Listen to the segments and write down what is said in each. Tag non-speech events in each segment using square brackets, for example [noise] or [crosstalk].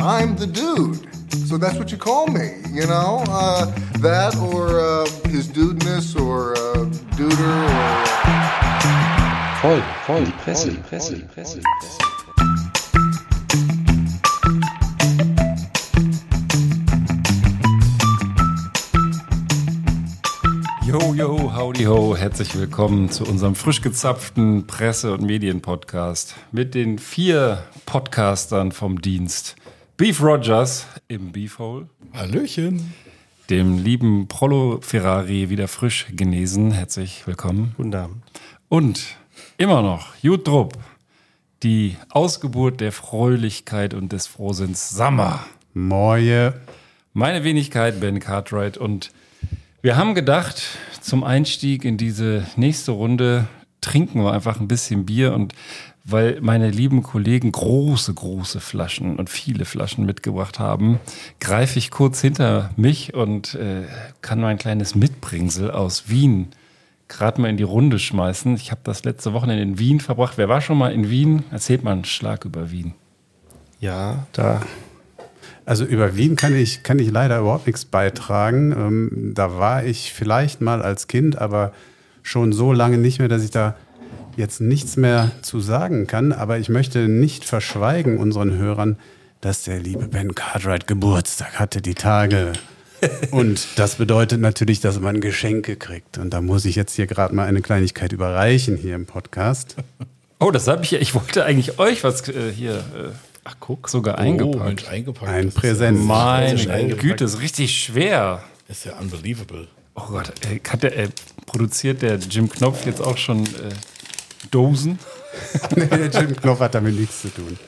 I'm the dude. So that's what you call me, you know? Uh, that or uh, his dudeness or uh, duder or. Voll, voll, die Presse, die Presse, die Presse, die Presse. Yo, yo, howdy ho, herzlich willkommen zu unserem frisch gezapften Presse- und Medienpodcast mit den vier Podcastern vom Dienst. Beef Rogers im Beefhole. Hallöchen. Dem lieben Prolo Ferrari wieder frisch genesen. Herzlich willkommen. Guten Abend. Und immer noch Jut Drupp, die Ausgeburt der Fröhlichkeit und des Frohsinns Sammer. Moje. Meine Wenigkeit, Ben Cartwright. Und wir haben gedacht, zum Einstieg in diese nächste Runde trinken wir einfach ein bisschen Bier und weil meine lieben Kollegen große, große Flaschen und viele Flaschen mitgebracht haben, greife ich kurz hinter mich und äh, kann mein kleines Mitbringsel aus Wien gerade mal in die Runde schmeißen. Ich habe das letzte Wochenende in Wien verbracht. Wer war schon mal in Wien? Erzählt mal einen Schlag über Wien. Ja, da. Also über Wien kann ich, kann ich leider überhaupt nichts beitragen. Ähm, da war ich vielleicht mal als Kind, aber schon so lange nicht mehr, dass ich da jetzt nichts mehr zu sagen kann. Aber ich möchte nicht verschweigen unseren Hörern, dass der liebe Ben Cartwright Geburtstag hatte, die Tage. [laughs] Und das bedeutet natürlich, dass man Geschenke kriegt. Und da muss ich jetzt hier gerade mal eine Kleinigkeit überreichen hier im Podcast. Oh, das habe ich ja. Ich wollte eigentlich euch was äh, hier. Äh, Ach, guck. Sogar eingepackt. Oh, Mensch, eingepackt. Ein Das ist Präsent. Meine. Güte, ist richtig schwer. Ist ja unbelievable. Oh Gott, äh, hat der, äh, produziert der Jim Knopf jetzt auch schon äh, Dosen? [laughs] nee, der Jim Knopf hat damit nichts zu tun.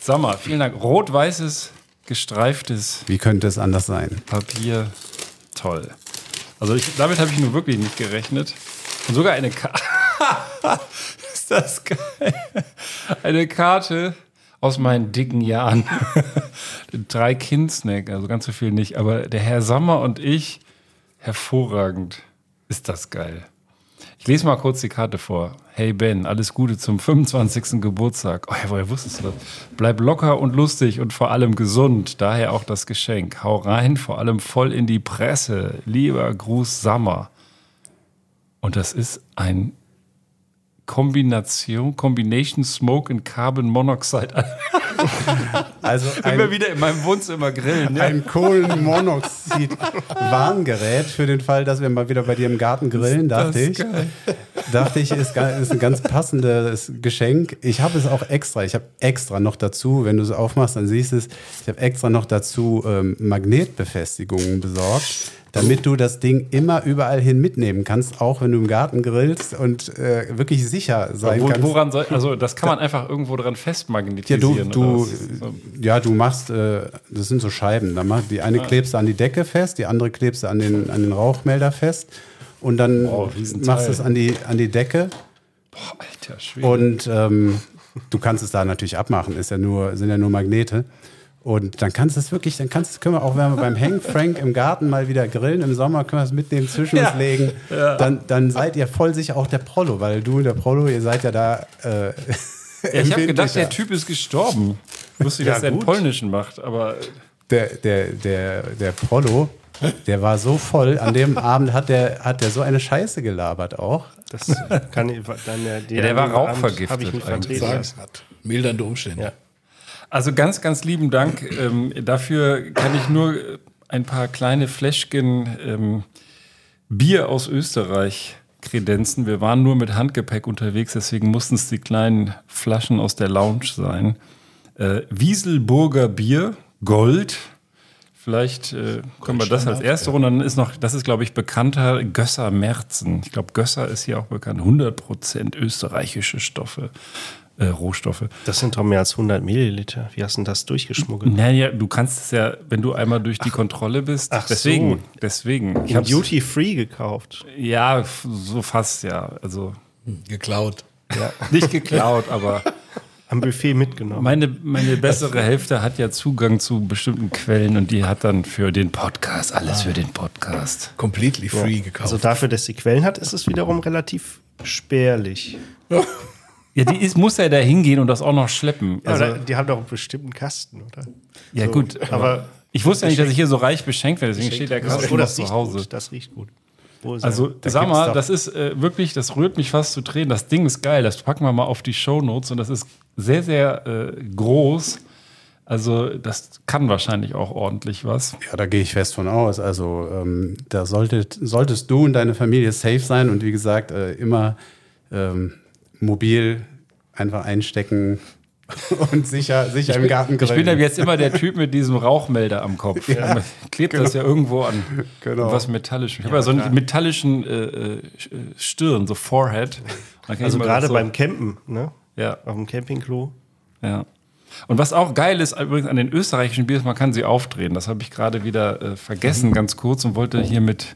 Sag mal, vielen Dank. Rot-weißes, gestreiftes Wie könnte es anders sein? Papier. Toll. Also ich, damit habe ich nun wirklich nicht gerechnet. Und sogar eine Karte. [laughs] ist das geil? Eine Karte aus meinen dicken Jahren. [laughs] Drei Kindsnack, also ganz so viel nicht. Aber der Herr Sommer und ich, hervorragend. Ist das geil. Ich lese mal kurz die Karte vor. Hey Ben, alles Gute zum 25. Geburtstag. Oh ja, woher wusstest du das? Bleib locker und lustig und vor allem gesund. Daher auch das Geschenk. Hau rein, vor allem voll in die Presse. Lieber Gruß Sammer. Und das ist ein Kombination, Combination Smoke and Carbon Monoxide. [laughs] Also Immer ein, wieder in meinem Wohnzimmer grillen. Ein Kohlenmonoxid-Warngerät für den Fall, dass wir mal wieder bei dir im Garten grillen, dachte ich. geil. Dachte ich, ist, ist ein ganz passendes Geschenk. Ich habe es auch extra, ich habe extra noch dazu, wenn du es aufmachst, dann siehst du es, ich habe extra noch dazu ähm, Magnetbefestigungen besorgt, damit du das Ding immer überall hin mitnehmen kannst, auch wenn du im Garten grillst und äh, wirklich sicher sein Wo, kannst. woran soll, also das kann man einfach irgendwo dran Ja, festmagnetisieren. du, du, was? So. ja, du machst, äh, das sind so Scheiben. Da mach, die eine klebst du an die Decke fest, die andere klebst du an den, an den Rauchmelder fest und dann Riesenteil. machst du es an die, an die Decke Boah, alter Schwede. und ähm, du kannst es da natürlich abmachen, ist ja nur, sind ja nur Magnete. Und dann kannst du es wirklich, dann kannst du, können wir auch, wenn wir beim Hank Frank im Garten mal wieder grillen, im Sommer können wir es mitnehmen, zwischen uns Ja. legen. Dann, dann seid ihr voll sicher auch der Prollo, weil du und der Prollo, ihr seid ja da. Äh, ja, ich habe gedacht, der. Typ ist gestorben. Ich wusste, Ja, dass er einen polnischen macht, aber der, der, der, der Prollo, der war so voll. An dem Abend hat der, hat der so eine Scheiße gelabert auch. Das kann ich dann ja, Ja, der war rauchvergiftet eigentlich. Sagen hat. Mildernde Umstände. Ja. Also ganz, ganz lieben Dank. Ähm, dafür kann ich nur ein paar kleine Fläschchen ähm, Bier aus Österreich kredenzen. Wir waren nur mit Handgepäck unterwegs, deswegen mussten es die kleinen Flaschen aus der Lounge sein. Äh, Wieselburger Bier, Gold. Vielleicht äh, können wir das als erste Runde. Dann ist noch, das ist glaube ich bekannter, Gösser Merzen. Ich glaube, Gösser ist hier auch bekannt. 100% österreichische Stoffe, äh, Rohstoffe. Das sind doch mehr als 100 Milliliter. Wie hast du denn das durchgeschmuggelt? Naja, du kannst es ja, wenn du einmal durch die Kontrolle bist. ach deswegen, so. deswegen. Ich In hab's, Duty Free gekauft. ja, so fast ja. Also Geklaut. nicht geklaut, aber [laughs] Am Buffet mitgenommen. meine, meine bessere Hälfte hat ja Zugang zu bestimmten Quellen und die hat dann für den Podcast alles für den Podcast. Completely free gekauft. Also dafür, dass sie Quellen hat, ist es wiederum relativ spärlich. Ja, die ist, muss ja da hingehen und das auch noch schleppen. Ja, Also, die haben doch einen bestimmten Kasten, oder? ja, So, gut. aber ich wusste ja nicht, dass ich hier so reich beschenkt werde, deswegen steht der oh, Kasten noch das zu riecht Hause. gut. Das riecht gut. Also, er? sag mal, doch- das ist äh, wirklich, das rührt mich fast zu Tränen. Das Ding ist geil, das packen wir mal auf die Shownotes und das ist sehr, sehr äh, groß. Also, das kann wahrscheinlich auch ordentlich was. Ja, da gehe ich fest von aus. Also ähm, da solltet, solltest du und deine Familie safe sein und wie gesagt, äh, immer ähm, mobil einfach einstecken [laughs] und sicher, sicher im Garten Ich bin grillen. dann jetzt immer der Typ mit diesem Rauchmelder am Kopf. Klebt das ja irgendwo an Genau. was Metallischem. Ich habe ja so einen metallischen äh, äh, Stirn, so Forehead. Also gerade so, beim Campen, ne? Ja, Auf dem Campingklo. ja. Und was auch geil ist übrigens an den österreichischen Biers, man kann sie aufdrehen. Das habe ich gerade wieder äh, vergessen, ganz kurz, und wollte hier mit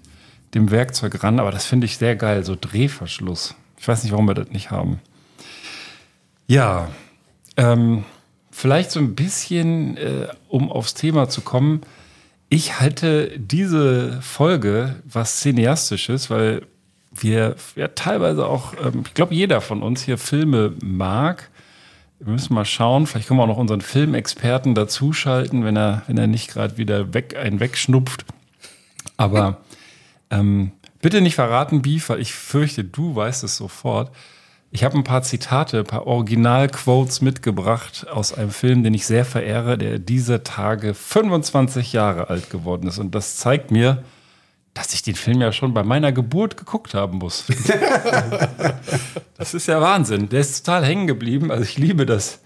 dem Werkzeug ran. Aber das finde ich sehr geil, so Drehverschluss. Ich weiß nicht, warum wir das nicht haben. Ja, ähm, vielleicht so ein bisschen, äh, um aufs Thema zu kommen. Ich halte diese Folge was Cineastisches, weil wir ja teilweise auch, ähm, ich glaube, jeder von uns hier Filme mag. Wir müssen mal schauen, vielleicht können wir auch noch unseren Filmexperten dazuschalten, wenn er, wenn er nicht gerade wieder weg, einen wegschnupft. Aber ähm, bitte nicht verraten, Beef, ich fürchte, du weißt es sofort. Ich habe ein paar Zitate, ein paar Originalquotes mitgebracht aus einem Film, den ich sehr verehre, der dieser Tage 25 Jahre alt geworden ist. Und das zeigt mir, dass ich den Film ja schon bei meiner Geburt geguckt haben muss. [laughs] das ist ja Wahnsinn. Der ist total hängen geblieben. Also ich liebe das,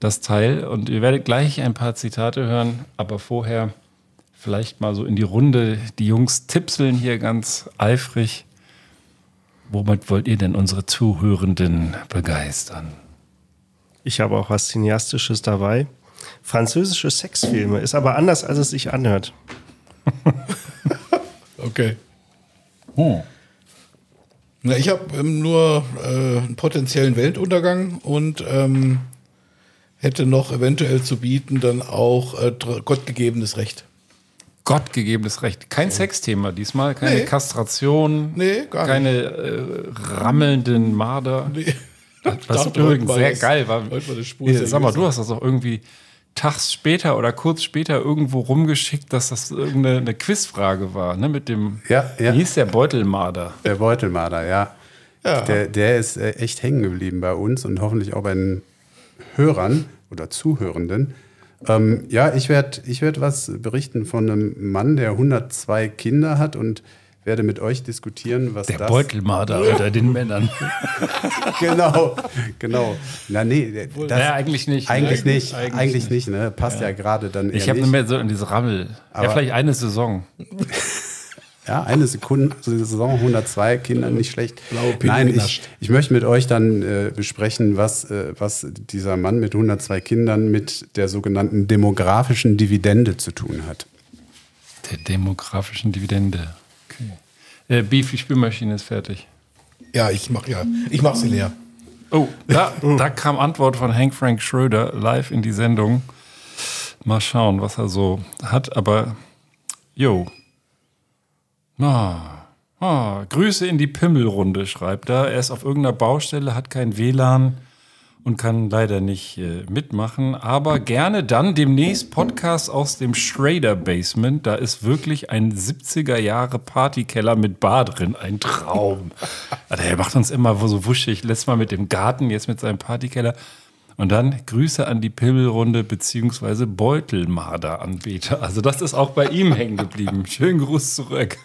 das Teil. Und ihr werdet gleich ein paar Zitate hören, aber vorher vielleicht mal so in die Runde. Die Jungs tipseln hier ganz eifrig. Womit wollt ihr denn unsere Zuhörenden begeistern? Ich habe auch was Cineastisches dabei. Französische Sexfilme. Ist aber anders, als es sich anhört. [laughs] Okay. Na, ich habe ähm, nur äh, einen potenziellen Weltuntergang und ähm, hätte noch eventuell zu bieten dann auch äh, gottgegebenes Recht. Gottgegebenes Recht. Kein Sexthema diesmal, keine Nee. Kastration, Nee, keine äh, rammelnden Marder. Nee. [laughs] Was Dachte, übrigens sehr was- geil war. Hier, sag mal, du hast das auch irgendwie tags später oder kurz später irgendwo rumgeschickt, dass das irgendeine eine Quizfrage war, ne? Mit dem, Ja, ja. wie hieß der Beutelmarder? Der Beutelmarder, ja. Ja. Der, der ist äh, echt hängen geblieben bei uns und hoffentlich auch bei den Hörern oder Zuhörenden. Ähm, ja, ich werde ich werd was berichten von einem Mann, der 102 Kinder hat und werde mit euch diskutieren, was Der das... Beutelmarder unter den Männern. [laughs] Genau, genau. Na nee, der- das, naja, eigentlich nicht. ne? eigentlich nicht, Eigentlich eigentlich, nicht, ne? Passt ja, gerade dann Ich habe nicht. mehr so an diese Rammel. ja, Aber- vielleicht eine Saison. [laughs] Ja, eine Sekunde, also die Saison 102 Kinder, nicht schlecht. Blaue Pille Nein, ich, ich möchte mit euch dann äh, besprechen, was, äh, was dieser Mann mit 102 Kindern mit der sogenannten demografischen Dividende zu tun hat. Der demografischen Dividende. Okay. Äh, Beef, die Spülmaschine ist fertig. Ja, ich mach ja, ich mach sie leer. Oh, da, da kam Antwort von Hank Frank Schröder live in die Sendung. Mal schauen, was er so hat, aber jo. Ah, ah, Grüße in die Pimmelrunde, schreibt er. Er ist auf irgendeiner Baustelle, hat kein WLAN und kann leider nicht äh, mitmachen, aber gerne dann demnächst Podcast aus dem Schrader Basement. Da ist wirklich ein 70er Jahre Partykeller mit Bar drin, ein Traum. [laughs] Alter, er macht uns immer so wuschig, letztes Mal mit dem Garten, jetzt mit seinem Partykeller. Und dann Grüße an die Pimmelrunde beziehungsweise Beutelmarder-Anbeter. Also das ist auch bei ihm [laughs] hängen geblieben. Schönen Gruß zurück.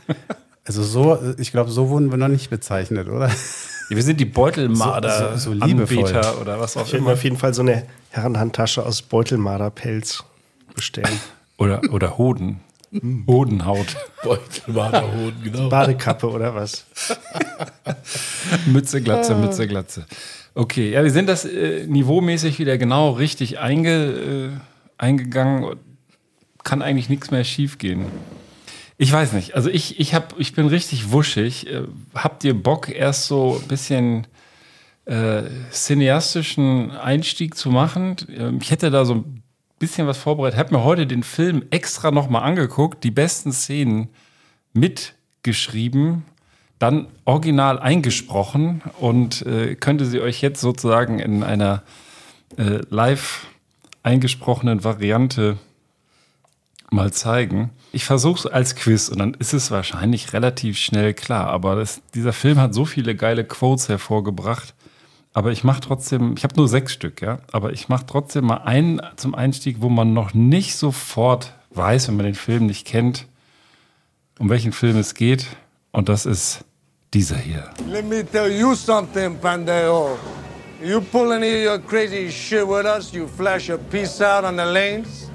Also so, ich glaube, so wurden wir noch nicht bezeichnet, oder? Wir sind die Beutelmarder, So- so- so oder was auch Ich immer. auf jeden Fall so eine Herrenhandtasche aus Beutelmarderpelz bestellen. Oder, oder Hoden. Hodenhaut. Beutelmarderhoden, genau. Badekappe oder was? [laughs] Mütze, Glatze, Mütze, Glatze. Okay, ja, wir sind das äh, niveaumäßig wieder genau richtig einge, äh, eingegangen. Kann eigentlich nichts mehr schiefgehen. Ich weiß nicht. Also ich, ich, hab, ich bin richtig wuschig. Äh, Habt ihr Bock, erst so ein bisschen äh, cineastischen Einstieg zu machen? Ähm, Ich hätte da so ein bisschen was vorbereitet. Habe mir heute den Film extra nochmal angeguckt, die besten Szenen mitgeschrieben. Dann original eingesprochen und äh, könnte sie euch jetzt sozusagen in einer äh, live eingesprochenen Variante mal zeigen. Ich versuche es als Quiz und dann ist es wahrscheinlich relativ schnell klar. Aber das, dieser Film hat so viele geile Quotes hervorgebracht. Aber ich mache trotzdem, ich habe nur sechs Stück, ja. Aber ich mache trotzdem mal einen zum Einstieg, wo man noch nicht sofort weiß, wenn man den Film nicht kennt, um welchen Film es geht. Und das ist dieser hier. Let me tell you something, Pandeo. You pull any of your crazy shit with us, you flash a piece out on the lanes,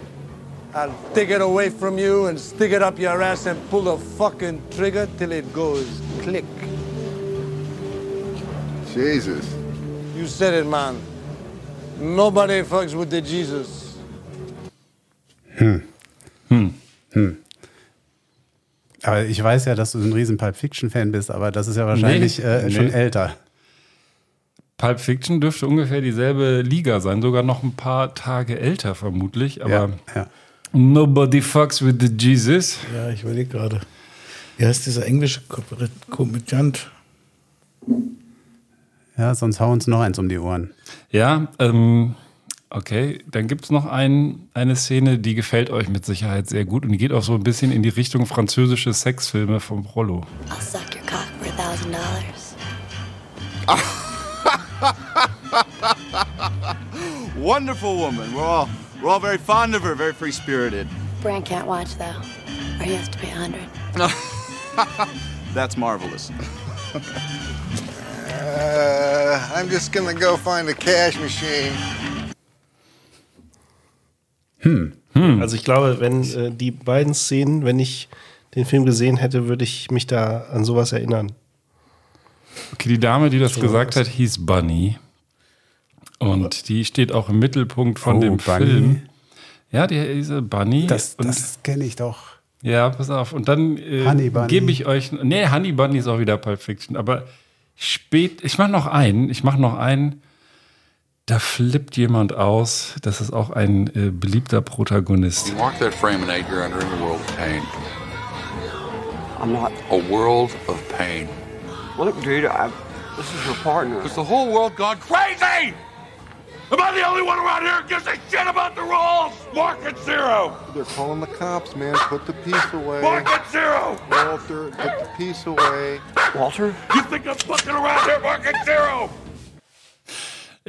I'll take it away from you and stick it up your ass and pull the fucking trigger till it goes click. Jesus. You said it, man. Nobody fucks with the Jesus. Hmm. Hmm. Hmm. Aber ich weiß ja, dass du ein riesen Pulp Fiction-Fan bist, aber das ist ja wahrscheinlich Nee, äh, schon nee. älter. Pulp Fiction dürfte ungefähr dieselbe Liga sein, sogar noch ein paar Tage älter vermutlich. Aber Ja, ja. Nobody fucks with the Jesus. Ja, ich überlege gerade. Wie heißt dieser englische Ko- Komödiant? ja, sonst hau uns noch eins um die Ohren. Ja, ähm, okay. Dann gibt es noch ein, eine Szene, die gefällt euch mit Sicherheit sehr gut und die geht auch so ein bisschen in die Richtung französische Sexfilme vom Rollo. I'll suck your cock for a thousand dollars. [laughs] Wonderful woman. We're all we're all very fond of her, very free spirited. Bran can't watch though, or he has to pay a hundred. [laughs] That's marvelous. Uh, I'm just gonna go find a cash machine. Also ich glaube, wenn äh, die beiden Szenen, wenn ich den Film gesehen hätte, würde ich mich da an sowas erinnern. Okay, die Dame, die das gesagt hat, hieß Bunny. Und die steht auch im Mittelpunkt von Oh, dem Bunny. Film. Ja, die diese Bunny. Das, das kenne ich doch. ja, pass auf. Und dann äh, gebe ich euch. Nee, Honey Bunny ist auch wieder Pulp Fiction. Aber spät. Ich mache noch einen. Ich mache noch einen. Da flippt jemand aus. Das ist auch ein äh, beliebter Protagonist. Mark that frame and eight, you're entering a world of pain. I'm not. A world of pain. Look, dude, I, this is your partner. Has the whole world gone crazy? Am I the only one around here who gives a shit about the rules? Mark it zero! They're calling the cops, man. Put the piece away. Mark it zero! Walter, put the piece away. Walter? You think I'm fucking around here? Mark it zero!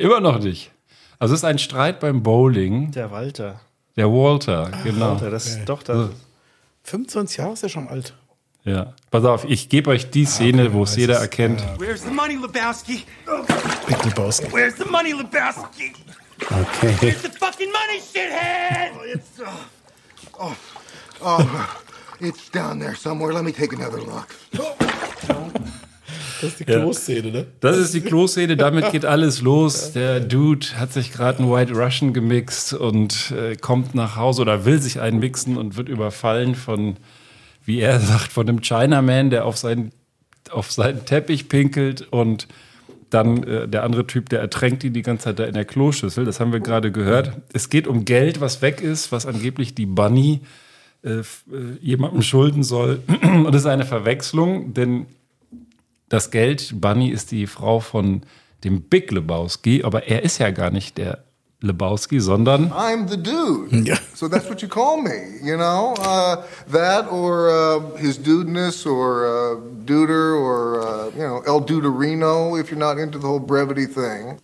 Immer noch nicht. Also es ist ein Streit beim Bowling. Der Walter. Der Walter, genau. Walter, das ist doch das. 25 Jahre ist ja schon alt. Ja. Pass auf, ich gebe euch die Szene, wo es jeder erkennt. Where's the money, Lebowski? Big Lebowski. Where's the money, Lebowski? Okay. Where's the fucking money, shithead? It's down there somewhere. Let me take another look. Das ist die Kloszene, ne? Das ist die Kloszene, damit geht alles los. Der Dude hat sich gerade einen White Russian gemixt und äh, kommt nach Hause oder will sich einen mixen und wird überfallen von, wie er [laughs] sagt, von einem Chinaman, der auf seinen, auf seinen Teppich pinkelt und dann äh, der andere Typ, der ertränkt ihn die ganze Zeit da in der Kloschüssel. Das haben wir gerade gehört. Es geht um Geld, was weg ist, was angeblich die Bunny äh, äh, jemandem schulden soll. [clears throat] Und es ist eine Verwechslung, denn das Geld, Bunny ist die Frau von dem Big Lebowski, aber er ist ja gar nicht der Lebowski, sondern I'm the dude. Yeah. So that's what you call me, you know? Uh, that or uh, his dudeness or uh, duder or, uh, you know, El Duderino if you're not into the whole brevity thing.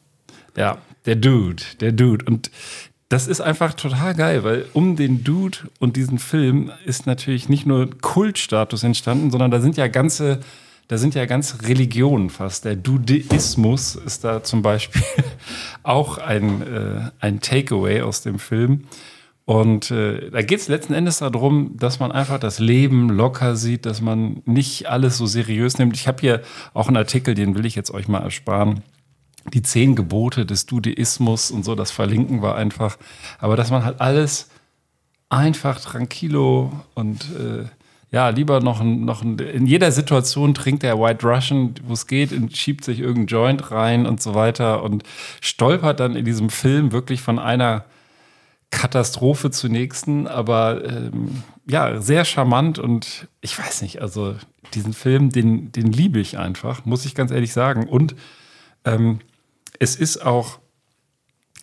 ja, der Dude, der Dude. Und das ist einfach total geil, weil um den Dude und diesen Film ist natürlich nicht nur Kultstatus entstanden, sondern da sind ja ganze, da sind ja ganze Religionen fast. Der Dudeismus ist da zum Beispiel [laughs] auch ein, äh, ein Takeaway aus dem Film. Und äh, da geht es letzten Endes darum, dass man einfach das Leben locker sieht, dass man nicht alles so seriös nimmt. Ich habe hier auch einen Artikel, den will ich jetzt euch mal ersparen. Die zehn Gebote des Dudeismus und so, das verlinken wir einfach. Aber dass man halt alles einfach tranquilo und äh, ja, lieber noch ein, noch in jeder Situation trinkt der White Russian, wo es geht, und schiebt sich irgendein Joint rein und so weiter und stolpert dann in diesem Film wirklich von einer Katastrophe zur nächsten, aber ähm, ja, sehr charmant und ich weiß nicht, also diesen Film, den, den liebe ich einfach, muss ich ganz ehrlich sagen. Und ähm, es ist auch,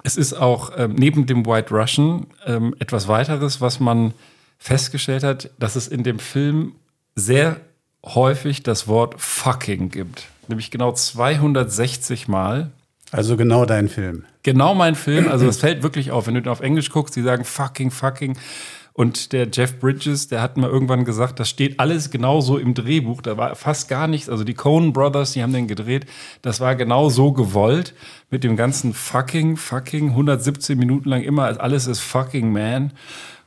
es ist auch ähm, neben dem White Russian ähm, etwas weiteres, was man festgestellt hat, dass es in dem Film sehr häufig das Wort fucking gibt. Nämlich genau 260 Mal. Also genau dein Film. Genau mein Film. Also es fällt wirklich auf, wenn du auf Englisch guckst, die sagen fucking, fucking. Und der Jeff Bridges, der hat mal irgendwann gesagt, das steht alles genauso im Drehbuch. Da war fast gar nichts. Also die Coen Brothers, die haben den gedreht. Das war genau so gewollt. Mit dem ganzen fucking, fucking, 117 Minuten lang immer, alles ist fucking man.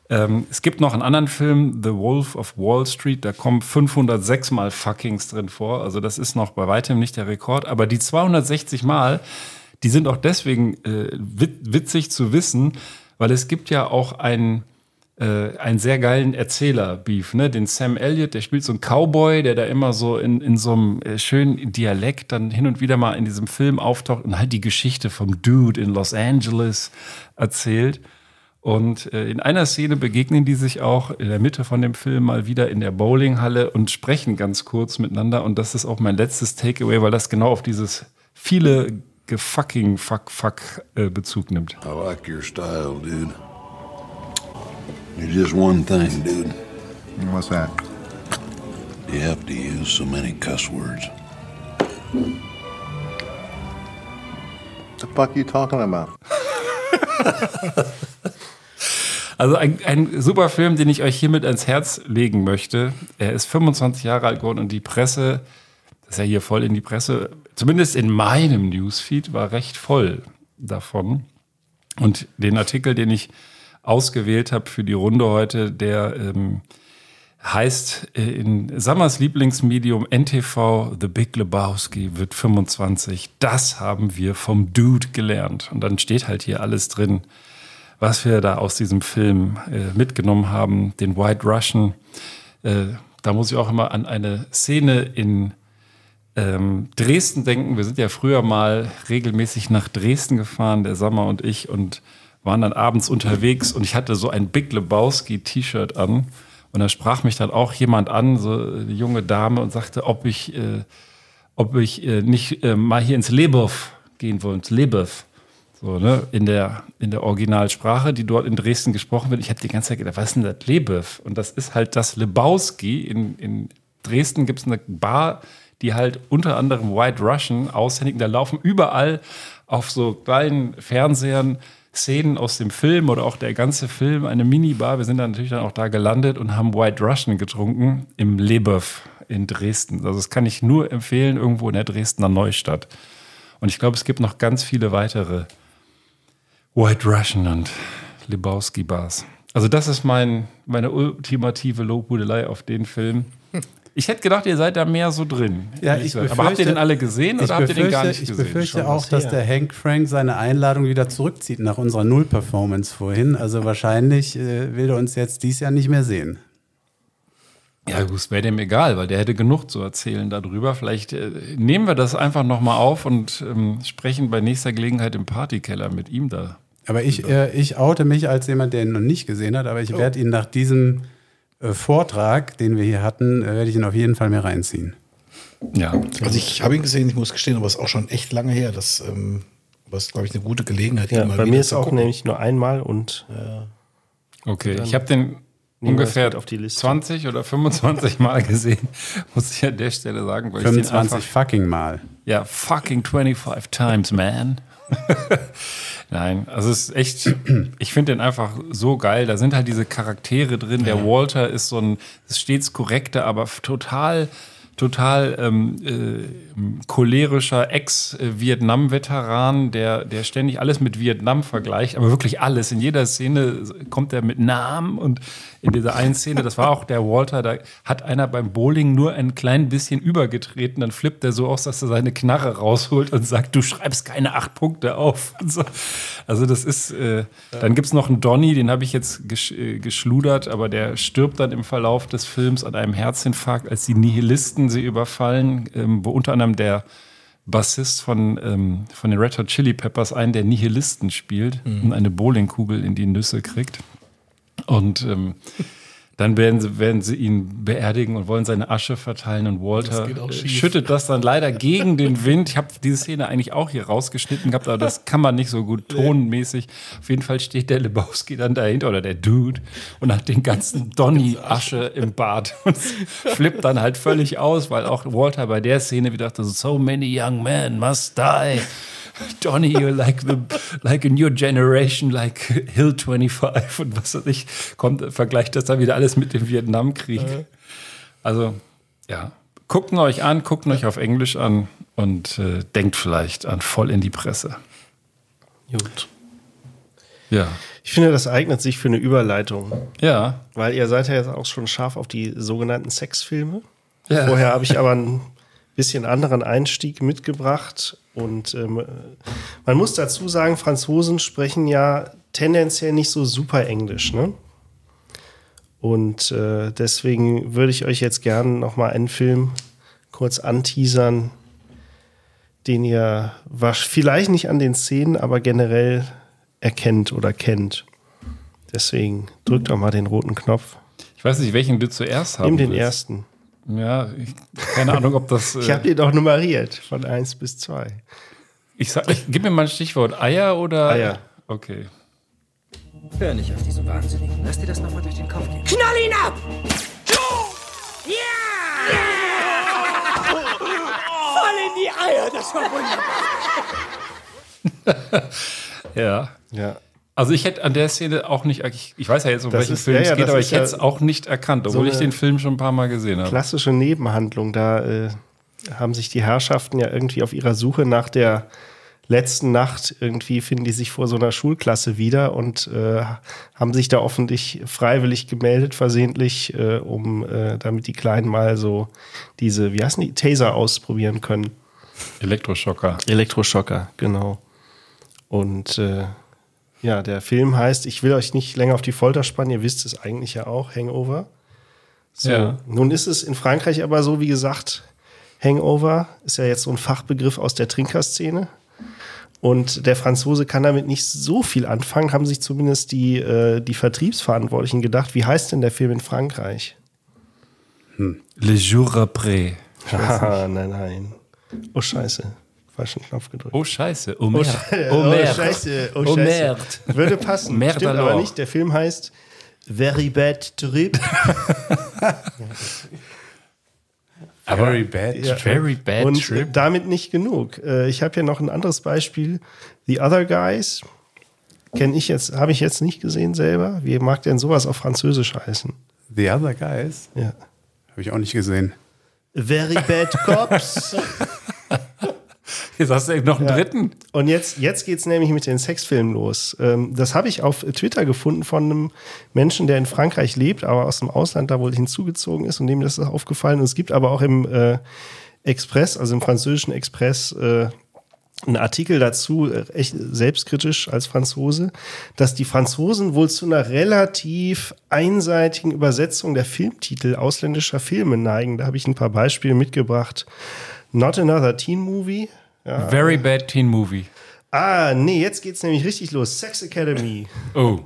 Ähm, es gibt noch einen anderen Film, The Wolf of Wall Street, da kommen 506 Mal Fuckings drin vor. Also das ist noch bei weitem nicht der Rekord. Aber die 260 Mal, die sind auch deswegen äh, witzig zu wissen, weil es gibt ja auch einen, äh, einen sehr geilen Erzähler-Beef, ne? Den Sam Elliott, der spielt so einen Cowboy, der da immer so in, in so einem äh, schönen Dialekt dann hin und wieder mal in diesem Film auftaucht und halt die Geschichte vom Dude in Los Angeles erzählt. Und äh, in einer Szene begegnen die sich auch in der Mitte von dem Film mal wieder in der Bowlinghalle und sprechen ganz kurz miteinander. Und das ist auch mein letztes Takeaway, weil das genau auf dieses viele gefucking fuck fuck äh, Bezug nimmt. I like your style, dude. There's just one thing, dude. What's that? You have to use so many cuss words. The fuck you talking about? [laughs] Also ein, ein super Film, den ich euch hiermit ans Herz legen möchte. Er ist 25 Jahre alt geworden und die Presse, das ist ja hier voll in die Presse, zumindest in meinem Newsfeed, war recht voll davon. Und den Artikel, den ich ausgewählt habe für die Runde heute, der ähm, heißt äh, in Sammers Lieblingsmedium NTV The Big Lebowski wird 25. Das haben wir vom Dude gelernt. Und dann steht halt hier alles drin was wir da aus diesem Film äh, mitgenommen haben, den White Russian. Äh, da muss ich auch immer an eine Szene in ähm, Dresden denken. Wir sind ja früher mal regelmäßig nach Dresden gefahren, der Sommer und ich, und waren dann abends unterwegs und ich hatte so ein Big Lebowski-T-Shirt an. Und da sprach mich dann auch jemand an, so eine junge Dame, und sagte, ob ich, äh, ob ich äh, nicht äh, mal hier ins Lebow gehen wollte, Lebow. So, ne, in der, in der Originalsprache, die dort in Dresden gesprochen wird. Ich habe die ganze Zeit gedacht, was ist denn das Lebev? Und das ist halt das Lebowski. In, in Dresden gibt es eine Bar, die halt unter anderem White Russian aushändigt. Da laufen überall auf so kleinen Fernsehern Szenen aus dem Film oder auch der ganze Film, eine Minibar. Wir sind dann natürlich dann auch da gelandet und haben White Russian getrunken im Lebev in Dresden. Also das kann ich nur empfehlen, irgendwo in der Dresdner Neustadt. Und ich glaube, es gibt noch ganz viele weitere White Russian und Lebowski Bars. Also das ist mein, meine ultimative Lobhudelei auf den Film. Ich hätte gedacht, ihr seid da mehr so drin. Ja, ich Aber habt ihr den alle gesehen oder habt ihr den gar nicht ich gesehen? Ich befürchte auch, dass der Hank Frank seine Einladung wieder zurückzieht nach unserer Null-Performance vorhin. Also wahrscheinlich äh, will er uns jetzt dies Jahr nicht mehr sehen. Ja, es wäre dem egal, weil der hätte genug zu erzählen darüber. Vielleicht äh, nehmen wir das einfach nochmal auf und ähm, sprechen bei nächster Gelegenheit im Partykeller mit ihm da aber ich, äh, ich oute mich als jemand, der ihn noch nicht gesehen hat, aber ich oh. werde ihn nach diesem äh, Vortrag, den wir hier hatten, äh, werde ich ihn auf jeden Fall mehr reinziehen. Ja. Also ich habe ihn gesehen, ich muss gestehen, aber es ist auch schon echt lange her. Das ähm, ist, glaube ich, eine gute Gelegenheit. Ja, bei mir ist auch gucken. nämlich nur einmal und äh, Okay, ich habe den ungefähr auf die Liste. 20 oder 25 [laughs] Mal gesehen, muss ich an der Stelle sagen. Weil 25 fucking Mal. Ja, fucking 25 times, man. [laughs] Nein, also es ist echt, ich finde den einfach so geil. Da sind halt diese Charaktere drin. Der Walter ist so ein, ist stets korrekter, aber total total ähm, äh, cholerischer Ex-Vietnam-Veteran, der, der ständig alles mit Vietnam vergleicht, aber wirklich alles. In jeder Szene kommt er mit Namen und in dieser einen Szene, das war auch der Walter, da hat einer beim Bowling nur ein klein bisschen übergetreten, dann flippt er so aus, dass er seine Knarre rausholt und sagt, du schreibst keine acht Punkte auf. So. Also das ist, äh, dann gibt es noch einen Donny, den habe ich jetzt gesch äh, geschludert, aber der stirbt dann im Verlauf des Films an einem Herzinfarkt, als die Nihilisten sie überfallen, ähm, wo unter anderem der Bassist von, ähm, von den Red Hot Chili Peppers einen der Nihilisten spielt Mhm. und eine Bowlingkugel in die Nüsse kriegt. Und ähm, dann werden sie, werden sie ihn beerdigen und wollen seine Asche verteilen und Walter Das schüttet das dann leider gegen den Wind. Ich habe diese Szene eigentlich auch hier rausgeschnitten gehabt, aber das kann man nicht so gut tonmäßig. Auf jeden Fall steht der Lebowski dann dahinter oder der Dude und hat den ganzen Donny Asche im Bart [laughs] und flippt dann halt völlig aus, weil auch Walter bei der Szene wieder dachte, so many young men must die. [laughs] Donny, you're like the like a new generation, like Hill 25 und was weiß ich, kommt, vergleicht das dann wieder alles mit dem Vietnamkrieg. Also, ja, guckt euch an, guckt euch auf Englisch an und äh, denkt vielleicht an voll in die Presse. Gut. Ja. Ich finde, das eignet sich für eine Überleitung. Ja. Weil ihr seid ja jetzt auch schon scharf auf die sogenannten Sexfilme. Ja. Vorher habe ich aber einen bisschen anderen Einstieg mitgebracht. Und ähm, man muss dazu sagen, Franzosen sprechen ja tendenziell nicht so super Englisch. Ne? Und äh, deswegen würde ich euch jetzt gerne noch mal einen Film kurz anteasern, den ihr vielleicht nicht an den Szenen, aber generell erkennt oder kennt. Deswegen drückt doch mal den roten Knopf. Ich weiß nicht, welchen du zuerst haben Nimm den willst. ersten. Ja, ich, keine Ahnung, ob das. Ich äh, habe den doch nummeriert, von 1 bis 2. ich sag, ich, gib mir mal ein Stichwort. Eier oder? Eier. Okay. Hör nicht auf diesen Wahnsinnigen. Lass dir das nochmal durch den Kopf gehen. Knall ihn ab! Voll in die Eier, das war wunderbar. [laughs] Ja. Ja. Also ich hätte an der Szene auch nicht, ich, ich weiß ja jetzt, um Das welchen ist- Film ja, es geht, aber ich hätte es ja auch nicht erkannt, so obwohl ich eine den Film schon ein paar Mal gesehen habe. Klassische Nebenhandlung. Da äh, haben sich die Herrschaften ja irgendwie auf ihrer Suche nach der letzten Nacht irgendwie finden die sich vor so einer Schulklasse wieder und äh, haben sich da offentlich freiwillig gemeldet, versehentlich, äh, um äh, damit die Kleinen mal so diese, wie heißen die, Taser ausprobieren können. Elektroschocker. Elektroschocker, genau. Und äh, ja, der Film heißt, ich will euch nicht länger auf die Folter spannen, ihr wisst es eigentlich ja auch, Hangover. So. Ja. Nun ist es in Frankreich aber so, wie gesagt, Hangover ist ja jetzt so ein Fachbegriff aus der Trinkerszene. Und der Franzose kann damit nicht so viel anfangen, haben sich zumindest die, äh, die Vertriebsverantwortlichen gedacht. Wie heißt denn der Film in Frankreich? Le jour après. Haha, [laughs] nein, nein. Oh, scheiße. Falschen Knopf gedrückt. Oh Scheiße. Oh Oh, merde. Scheiße. Oh Oh, merde. Scheiße. Oh, Oh Scheiße. merde. Würde passen. Merde Stimmt aber nicht. Der Film heißt Very Bad Trip. [laughs] Very bad Ja. trip. Very bad Und trip. damit nicht genug. Äh, Ich habe hier noch ein anderes Beispiel. The Other Guys. Kenne ich jetzt, habe ich jetzt nicht gesehen selber. Wie mag denn sowas auf Französisch heißen? The Other Guys? Ja. Habe ich auch nicht gesehen. Very Bad Cops. [laughs] [laughs] Jetzt hast du noch einen Ja. dritten. Und jetzt, jetzt geht es nämlich mit den Sexfilmen los. Ähm, das habe ich auf Twitter gefunden von einem Menschen, der in Frankreich lebt, aber aus dem Ausland da wohl hinzugezogen ist und dem das ist aufgefallen. Und es gibt aber auch im äh, Express, also im französischen Express, äh, einen Artikel dazu, äh, echt selbstkritisch als Franzose, dass die Franzosen wohl zu einer relativ einseitigen Übersetzung der Filmtitel ausländischer Filme neigen. Da habe ich ein paar Beispiele mitgebracht. Not Another Teen Movie. Ja. Very bad teen movie. Ah, nee, jetzt geht's nämlich richtig los. Sex Academy. Oh.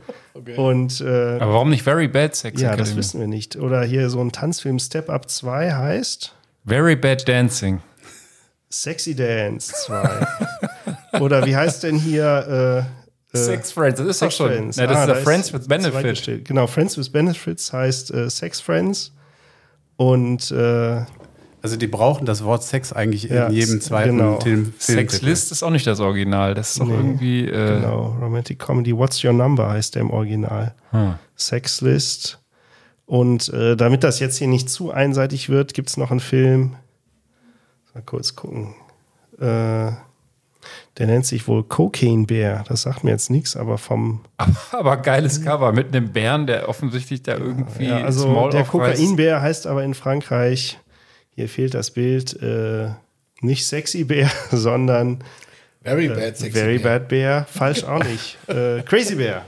Und äh, Aber warum nicht Very Bad Sex ja, Academy? das wissen wir nicht. Oder hier so ein Tanzfilm Step Up 2 heißt Very Bad Dancing. Sexy Dance 2. [laughs] Oder wie heißt denn hier äh, äh, Sex Friends, das ist Sex doch schon- Friends. Ja, das ist da der Friends with Benefit. zweitgestellt. Genau, Friends with Benefits heißt äh, Sex Friends. Und äh, Also die brauchen das Wort Sex eigentlich Ja, in jedem zweiten genau. Film. Sexlist ist auch nicht das Original. Das ist doch Nee, irgendwie. Äh, genau, Romantic Comedy What's Your Number heißt der im Original. Hm. Sexlist. Und äh, damit das jetzt hier nicht zu einseitig wird, gibt es noch einen Film. Mal kurz gucken. Äh, der nennt sich wohl Cocaine Bear. Das sagt mir jetzt nichts, aber vom. [laughs] Aber geiles Cover mit einem Bären, der offensichtlich da irgendwie Ja, also Small der. Kokainbär heißt aber in Frankreich, hier fehlt das Bild, äh, nicht Sexy Bär, [laughs] sondern Very äh, bad sexy Very bear. Bad Bear. Falsch auch nicht. [laughs] äh, Crazy Bear.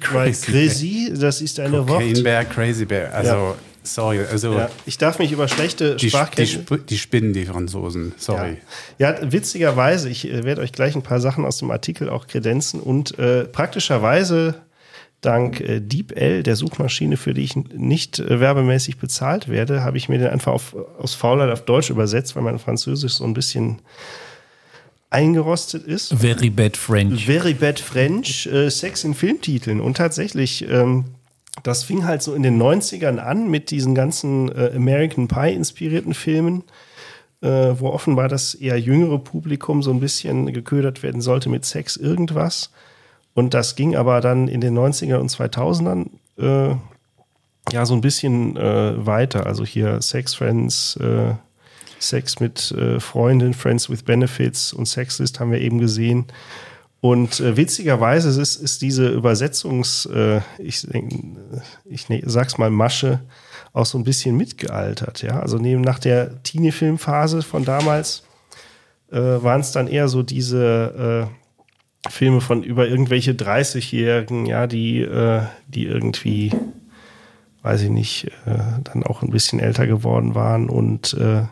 Crazy Crazy, das ist eine Wort. Cocaine Bear, Crazy Bear. Also Ja. Sorry, also Ja, ich darf mich über schlechte die, die, Sprachkenntnisse. Sp- die spinnen die Franzosen. Sorry. Ja, ja witzigerweise, ich äh, werde euch gleich ein paar Sachen aus dem Artikel auch kredenzen und äh, praktischerweise dank äh, DeepL, der Suchmaschine, für die ich nicht äh, werbemäßig bezahlt werde, habe ich mir den einfach auf, aus Faulheit auf Deutsch übersetzt, weil mein Französisch so ein bisschen eingerostet ist. Very bad French. Very Bad French, äh, Sex in Filmtiteln. Und tatsächlich, ähm, das fing halt so in den 90ern an mit diesen ganzen äh, American Pie-inspirierten Filmen, äh, wo offenbar das eher jüngere Publikum so ein bisschen geködert werden sollte mit Sex irgendwas. Und das ging aber dann in den 90ern und 2000ern äh, ja so ein bisschen äh, weiter. Also hier Sex Friends, äh, Sex mit äh, Freundin, Friends with Benefits und Sexlist haben wir eben gesehen. Und äh, witzigerweise ist, ist diese Übersetzungs, äh, ich, ich ne, sag's mal, Masche auch so ein bisschen mitgealtert. Ja? Also neben nach der Teenie-Filmphase von damals äh, waren es dann eher so diese äh, Filme von über irgendwelche 30-Jährigen, ja, die, äh, die irgendwie, weiß ich nicht, äh, dann auch ein bisschen älter geworden waren und äh,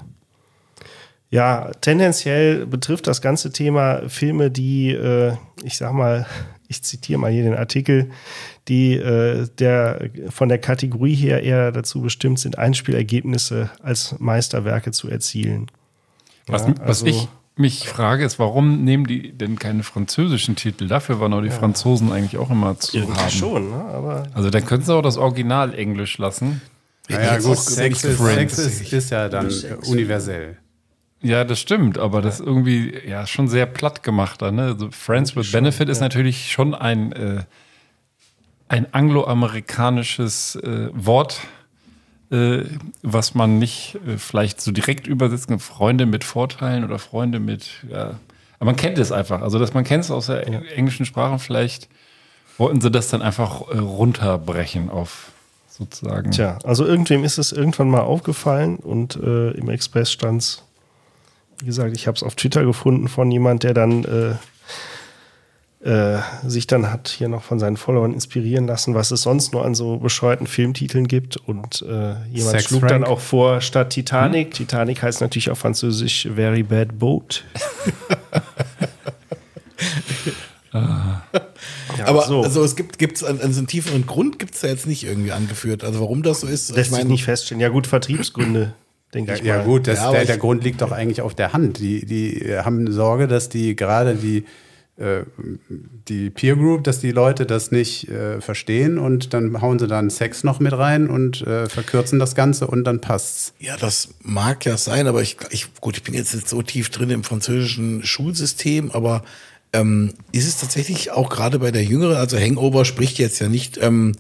ja, tendenziell betrifft das ganze Thema Filme, die, äh, ich sag mal, [laughs] ich zitiere mal hier den Artikel, die äh, der, von der Kategorie her eher dazu bestimmt sind, Einspielergebnisse als Meisterwerke zu erzielen. Was, Ja, was also- ich mich frage, ist, warum nehmen die denn keine französischen Titel? Dafür waren auch die Ja. Franzosen eigentlich auch immer zu Irgendwie haben. schon, ne? aber Also dann können sie auch das Original Englisch lassen. Naja, gut, Sex ist, Sex ist, ist ja dann Sex. universell. Ja, das stimmt, aber das ist irgendwie ja schon sehr platt gemacht da, ne? Also Friends with Benefit ist natürlich schon ein, äh, ein angloamerikanisches äh, Wort, was man nicht äh, vielleicht so direkt übersetzen kann. Freunde mit Vorteilen oder Freunde mit, ja. Aber man kennt es einfach. Also, dass man kennt es aus der englischen Sprache. Vielleicht wollten sie das dann einfach äh, runterbrechen auf sozusagen. Tja, also irgendwem ist es irgendwann mal aufgefallen und äh, im Express stand's. Wie gesagt, ich habe es auf Twitter gefunden von jemand, der dann äh, äh, sich dann hat hier noch von seinen Followern inspirieren lassen, was es sonst nur an so bescheuerten Filmtiteln gibt. Und äh, jemand Sex schlug Frank. dann auch vor, statt Titanic, Titanic heißt natürlich auf Französisch Very Bad Boat. [laughs] [laughs] Ja, Aber so. also es gibt gibt's einen, also einen tieferen Grund gibt es da jetzt nicht irgendwie angeführt. Also warum das so ist, Lässt sich nicht feststellen. Ja gut, Vertriebsgründe, denke Ja, ich ja mal. gut, das, Ja, der, ich- der Grund liegt doch eigentlich auf der Hand. Die, die haben Sorge, dass die gerade die, äh, die Peer Group, dass die Leute das nicht äh, verstehen und dann hauen sie dann Sex noch mit rein und äh, verkürzen das Ganze und dann passt's. Ja, das mag ja sein, aber ich, ich gut, ich bin jetzt nicht so tief drin im französischen Schulsystem, aber ähm, ist es tatsächlich auch gerade bei der Jüngeren, also Hangover spricht jetzt ja nicht, ähm,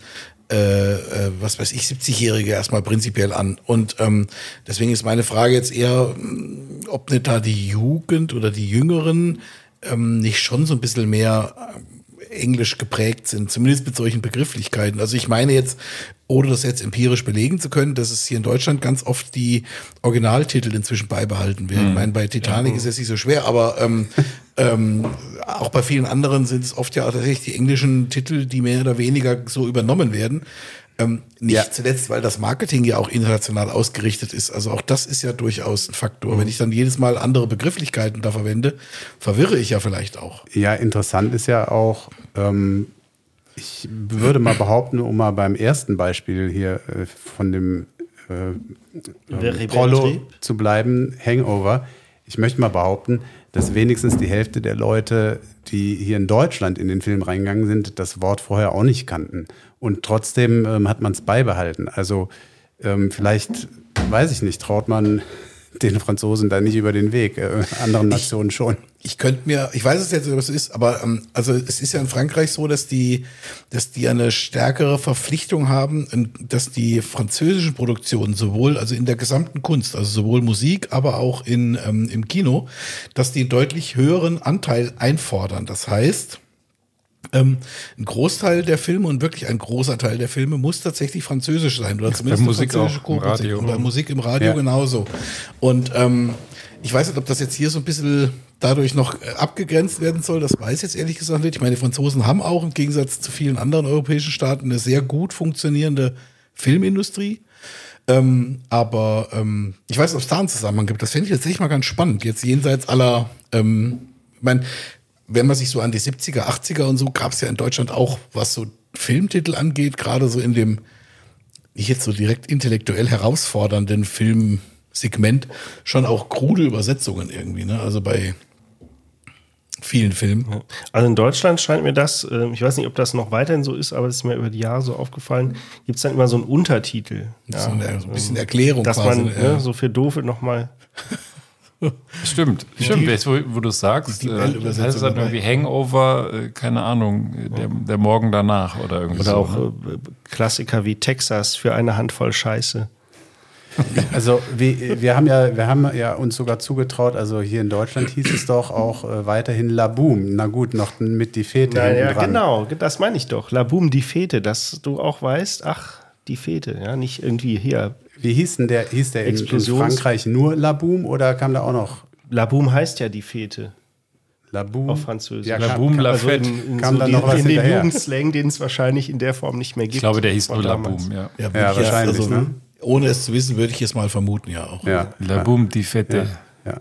äh, äh, was weiß ich, 70-Jährige erstmal prinzipiell an. Und ähm, deswegen ist meine Frage jetzt eher, mh, ob nicht da die Jugend oder die Jüngeren ähm, nicht schon so ein bisschen mehr äh, englisch geprägt sind, zumindest mit solchen Begrifflichkeiten. Also ich meine jetzt, ohne das jetzt empirisch belegen zu können, dass es hier in Deutschland ganz oft die Originaltitel inzwischen beibehalten werden. Mhm. Ich meine, bei Titanic ist es nicht so schwer, aber ähm, [laughs] ähm, auch bei vielen anderen sind es oft ja tatsächlich die englischen Titel, die mehr oder weniger so übernommen werden. Ähm, nicht zuletzt, weil das Marketing ja auch international ausgerichtet ist. Also auch das ist ja durchaus ein Faktor. Wenn ich dann jedes Mal andere Begrifflichkeiten da verwende, verwirre ich ja vielleicht auch. Ja, interessant ist ja auch, ähm, ich würde mal behaupten, um mal beim ersten Beispiel hier äh, von dem äh, ähm, Prollo zu bleiben, Hangover. Ich möchte mal behaupten, dass wenigstens die Hälfte der Leute, die hier in Deutschland in den Film reingegangen sind, das Wort vorher auch nicht kannten. Und trotzdem ähm, hat man es beibehalten. Also ähm, vielleicht, weiß ich nicht, traut man [laughs] den Franzosen da nicht über den Weg, äh, anderen Nationen schon. Ich könnte mir, ich weiß es jetzt, was es ist, aber ähm, also es ist ja in Frankreich so, dass die, dass die eine stärkere Verpflichtung haben, ähm, dass die französischen Produktionen sowohl, also in der gesamten Kunst, also sowohl Musik, aber auch in, ähm, im Kino, dass die einen deutlich höheren Anteil einfordern. Das heißt, ähm, ein Großteil der Filme und wirklich ein großer Teil der Filme muss tatsächlich französisch sein oder zumindest Bei Musik französische auch, im Co-Produktion. Radio. Und bei Musik im Radio Ja. genauso. Und ähm, ich weiß nicht, ob das jetzt hier so ein bisschen dadurch noch äh, abgegrenzt werden soll. Das weiß ich jetzt ehrlich gesagt nicht. Ich meine, die Franzosen haben auch im Gegensatz zu vielen anderen europäischen Staaten eine sehr gut funktionierende Filmindustrie. Ähm, aber ähm, ich weiß, ob es da einen Zusammenhang gibt. Das fände ich jetzt echt mal ganz spannend. Jetzt jenseits aller, ähm, ich meine, wenn man sich so an die 70er, 80er und so, gab es ja in Deutschland auch, was so Filmtitel angeht, gerade so in dem nicht jetzt so direkt intellektuell herausfordernden Filmsegment, schon auch krude Übersetzungen irgendwie. Ne? Also bei vielen Filmen. Also in Deutschland scheint mir das, äh, ich weiß nicht, ob das noch weiterhin so ist, aber es ist mir über die Jahre so aufgefallen, gibt es dann immer so einen Untertitel. So eine- so ein bisschen Erklärung Dass quasi, man ja. ne, so für Doofe nochmal. [laughs] [laughs] Stimmt, stimmt. Jetzt, wo, wo du es sagst, Die äh, L-Übersetzung heißt es dann dabei. irgendwie Hangover, äh, keine Ahnung, der, der Morgen danach oder irgendwie Oder so. auch ne? äh, Klassiker wie Texas für eine Handvoll Scheiße. [laughs] Also wir, wir haben ja, wir haben ja uns sogar zugetraut, also hier in Deutschland hieß es doch auch äh, weiterhin La Boom. Na gut, noch mit die Fete hinten ja, dran. genau, das meine ich doch. La Boom, die Fete, dass du auch weißt, ach, die Fete, ja, nicht irgendwie hier. Wie hieß denn der? Hieß der in, in Frankreich nur La Boom oder kam da auch noch La Boom heißt ja die Fete. La Boom? Auf Französisch. Ja, La Boom, La also in, in, Kam so dann die, noch was in dem hinterher? Jugendslang, den es wahrscheinlich in der Form nicht mehr gibt. Ich glaube, der hieß nur La damals. Boom, ja. Ja, Ja, wahrscheinlich, also, ne? Ohne es zu wissen, würde ich es mal vermuten, ja auch. Ja. La ja. Boom, die Fette. Ja.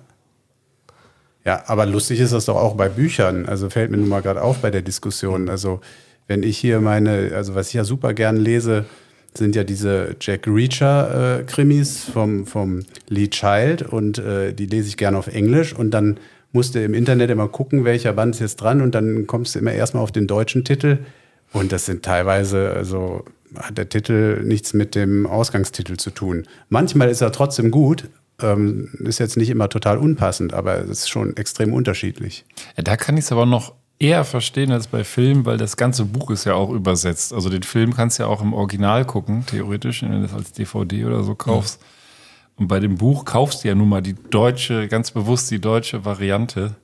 Ja, aber lustig ist das doch auch bei Büchern. Also fällt mir nun mal gerade auf bei der Diskussion. Also wenn ich hier meine, also was ich ja super gern lese, sind ja diese Jack Reacher äh, vom, vom Lee Child und äh, die lese ich gerne auf Englisch und dann musst du im Internet immer gucken, welcher Band ist jetzt dran und dann kommst du immer erstmal auf den deutschen Titel und das sind teilweise, also hat der Titel nichts mit dem Ausgangstitel zu tun. Manchmal ist er trotzdem gut, ähm, ist jetzt nicht immer total unpassend, aber es ist schon extrem unterschiedlich. Ja, da kann ich es aber noch eher verstehen als bei Filmen, weil das ganze Buch ist ja auch übersetzt. Also den Film kannst du ja auch im Original gucken, theoretisch, wenn du das als DVD oder so kaufst. Und bei dem Buch kaufst du ja nun mal die deutsche, ganz bewusst die deutsche Variante.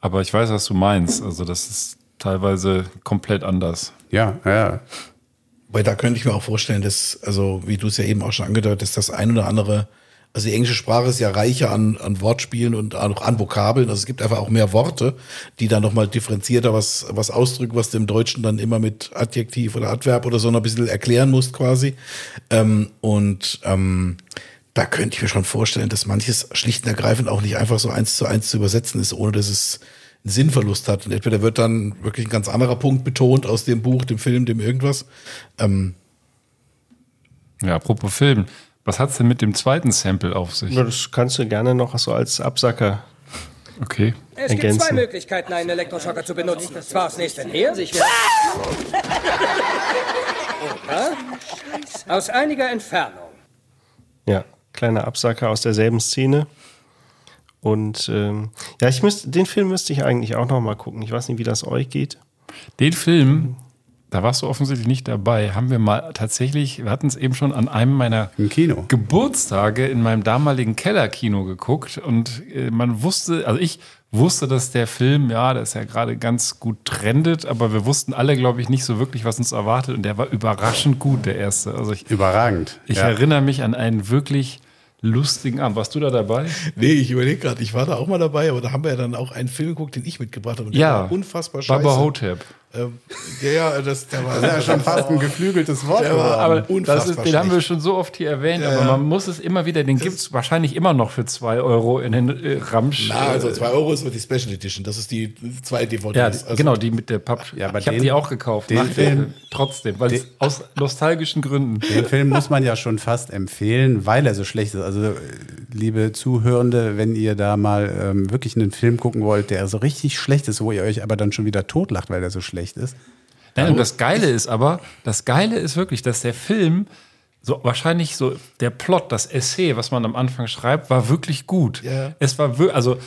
Aber ich weiß, was du meinst. Also das ist teilweise komplett anders. Ja, ja. Weil da könnte ich mir auch vorstellen, dass, also wie du es ja eben auch schon angedeutet hast, das ein oder andere, also die englische Sprache ist ja reicher an, an Wortspielen und auch an Vokabeln. Also es gibt einfach auch mehr Worte, die dann nochmal differenzierter was, was ausdrücken, was du im Deutschen dann immer mit Adjektiv oder Adverb oder so noch ein bisschen erklären musst quasi. Ähm, und ähm, da könnte ich mir schon vorstellen, dass manches schlicht und ergreifend auch nicht einfach so eins zu eins zu übersetzen ist, ohne dass es einen Sinnverlust hat. Und entweder wird dann wirklich ein ganz anderer Punkt betont aus dem Buch, dem Film, dem irgendwas. Ähm, Ja, apropos Film. Was hat's denn mit dem zweiten Sample auf sich? Das kannst du gerne noch so als Absacker Okay. Es gibt ergänzen. zwei Möglichkeiten, einen Elektroschocker zu benutzen. Zwar aufs nächste her, sich oder aus einiger Entfernung. Ja, kleiner Absacker aus derselben Szene. Und ähm, ja, ich müsste, den Film müsste ich eigentlich auch noch mal gucken. Ich weiß nicht, wie das euch geht. Den Film, da warst du offensichtlich nicht dabei, haben wir mal tatsächlich, wir hatten es eben schon an einem meiner Im Kino. Geburtstage in meinem damaligen Kellerkino geguckt und äh, man wusste, also ich wusste, dass der Film, ja, der ist ja gerade ganz gut trendet, aber wir wussten alle, glaube ich, nicht so wirklich, was uns erwartet und der war überraschend gut, der erste. Also ich, Überragend. ich ja. erinnere mich an einen wirklich lustigen Abend. Warst du da dabei? Nee, ich überlege gerade, ich war da auch mal dabei, aber da haben wir ja dann auch einen Film geguckt, den ich mitgebracht habe. Und der Ja. war unfassbar scheiße. Baba Hotep. Ähm, ja, ja, das, der war, Das ist ja schon fast ein geflügeltes Wort Der war geworden. Aber das ist, den haben wir schon so oft hier erwähnt, Ja, aber man muss es immer wieder, den gibt es wahrscheinlich immer noch für zwei Euro in den äh, Ramsch. Na, also äh, 2 Euro ist für die Special Edition. Das ist die zwei DVDs. Ja, also, genau, die mit der Papp. Ja, aber ich habe den- die auch gekauft. den Film, trotzdem, weil es aus nostalgischen Gründen. Den Film muss man ja schon fast empfehlen, weil er so schlecht ist. Also, liebe Zuhörende, wenn ihr da mal ähm, wirklich einen Film gucken wollt, der so richtig schlecht ist, wo ihr euch aber dann schon wieder totlacht, weil er so schlecht ist. Nein, und das Geile ist aber, das Geile ist wirklich, dass der Film so wahrscheinlich so der Plot, das Essay, was man am Anfang schreibt, war wirklich gut. Ja. Es war wirklich, also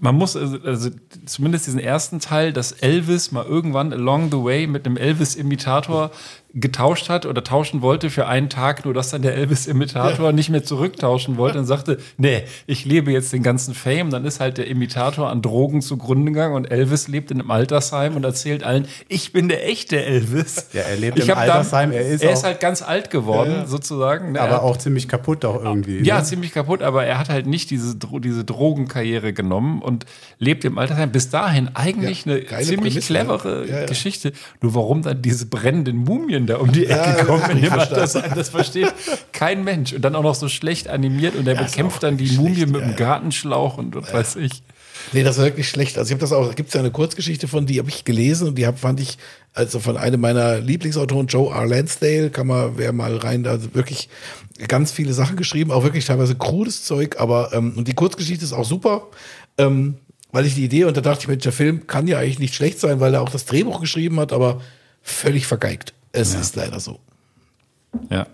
man muss also, also zumindest diesen ersten Teil, dass Elvis mal irgendwann along the way mit einem Elvis-Imitator getauscht hat oder tauschen wollte für einen Tag, nur dass dann der Elvis-Imitator nicht mehr zurücktauschen wollte und sagte, nee, ich lebe jetzt den ganzen Fame. Dann ist halt der Imitator an Drogen zugrunde gegangen und Elvis lebt in einem Altersheim und erzählt allen, ich bin der echte Elvis. Ja, er lebt Ich im Altersheim, er ist er ist halt ganz alt geworden, sozusagen. ne? Er Aber hat- auch ziemlich kaputt auch irgendwie. ja, ne? ziemlich kaputt, aber er hat halt nicht diese, diese Drogenkarriere genommen und lebt im Altersheim. Bis dahin eigentlich Ja, eine ziemlich Prämisse, clevere ja. Ja, ja. Geschichte. Nur warum dann diese brennenden Mumien Da um die Ecke Ja, kommen in dem. Altersheim. Das versteht kein Mensch. Und dann auch noch so schlecht animiert und der ist bekämpft dann die schlecht, Mumie mit ja, dem ja. Gartenschlauch und was weiß ich. Nee, das ist wirklich schlecht. Also ich habe das auch, da gibt es ja eine Kurzgeschichte von, die habe ich gelesen und die hab, fand ich, also von einem meiner Lieblingsautoren, Joe R. Lansdale, kann man, wer mal rein, also wirklich ganz viele Sachen geschrieben, auch wirklich teilweise krudes Zeug, aber ähm, und die Kurzgeschichte ist auch super, ähm, weil ich die Idee, und da dachte ich, Mensch, der Film kann ja eigentlich nicht schlecht sein, weil er auch das Drehbuch geschrieben hat, aber völlig vergeigt. Es ist leider so. Ja.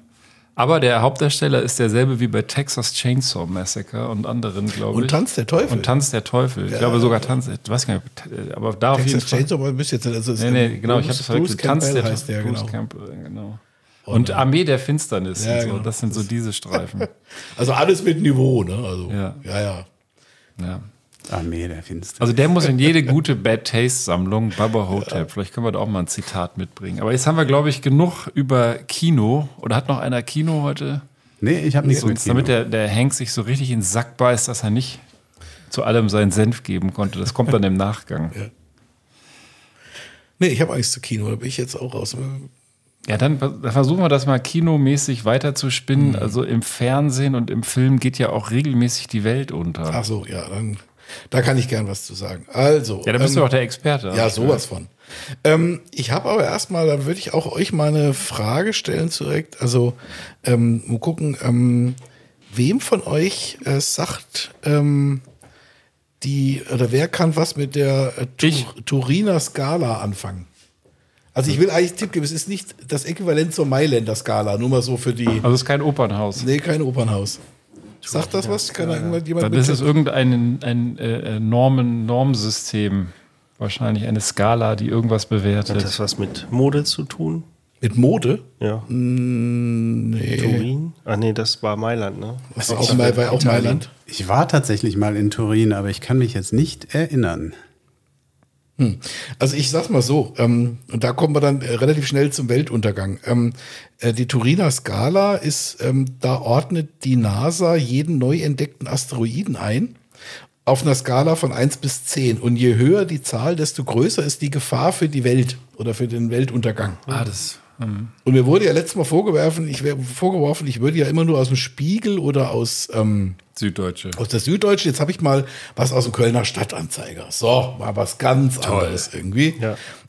Aber der Hauptdarsteller ist derselbe wie bei Texas Chainsaw Massacre und anderen, glaube ich. Und Tanz der Teufel. Und Tanz der Teufel. Ich Ja. glaube sogar Tanz, ich weiß gar nicht, aber da auf jeden Texas Fall. Chainsaw, bist jetzt, also Nee, nee, genau, ich habe Bruce- das verwechselt. Bruce Tanz der heißt der, Bruce genau. Campbell, genau. Und Armee der Finsternis. Ja, und so. genau. Das sind so diese Streifen. [laughs] Also alles mit Niveau, ne? Also, Ja. ja, ja. ja. Armee der Finster. Also der muss in jede gute Bad Taste Sammlung, Baba Hotep. Vielleicht können wir da auch mal ein Zitat mitbringen. Aber jetzt haben wir, glaube ich, genug über Kino. Oder hat noch einer Kino heute? Nee, ich habe nichts mit Kino. damit der, der Hank sich so richtig in den Sack beißt, dass er nicht zu allem seinen Senf geben konnte. Das kommt dann im Nachgang. Ja. Nee, ich habe Angst zu Kino, da bin ich jetzt auch raus. Ja, dann versuchen wir das mal kinomäßig weiter zu Mhm. Also im Fernsehen und im Film geht ja auch regelmäßig die Welt unter. Ach so, ja, dann da kann ich gern was zu sagen. Also. Ja, da bist ähm, du auch der Experte. Ja, sowas von. Ähm, ich habe aber erstmal, da würde ich auch euch mal eine Frage stellen direkt. Also, ähm, mal gucken, ähm, wem von euch äh, sagt ähm, die, oder wer kann was mit der äh, Tur Turiner Skala anfangen? Also ich will eigentlich einen Tipp geben, es ist nicht das Äquivalent zur Mailänder Skala, nur mal so für die. Also es ist kein Opernhaus. Nee, kein Opernhaus. Sagt das was? Kann da irgendjemand Dann ist es irgendein ein, äh, Normen, Normsystem. Wahrscheinlich eine Skala, die irgendwas bewertet. Hat das was mit Mode zu tun? Mit Mode? Ja. nee. Turin? Ah nee, das war Mailand, ne? Was auch mal- war auch Mailand? Ich war tatsächlich mal in Turin, aber ich kann mich jetzt nicht erinnern. Hm. Also ich sag's mal so, ähm, und da kommen wir dann äh, relativ schnell zum Weltuntergang. Ähm, äh, die Turiner Skala ist, ähm, da ordnet die NASA jeden neu entdeckten Asteroiden ein auf einer Skala von 1 bis 10. Und je höher die Zahl, desto größer ist die Gefahr für die Welt oder für den Weltuntergang. Ah, das. Hm. Und mir wurde ja letztes Mal vorgeworfen, ich wäre vorgeworfen, ich würde ja immer nur aus dem Spiegel oder aus ähm, Süddeutsche. aus der Süddeutschen. Jetzt habe ich mal was aus dem Kölner Stadtanzeiger. So, mal was ganz Toll. anderes irgendwie.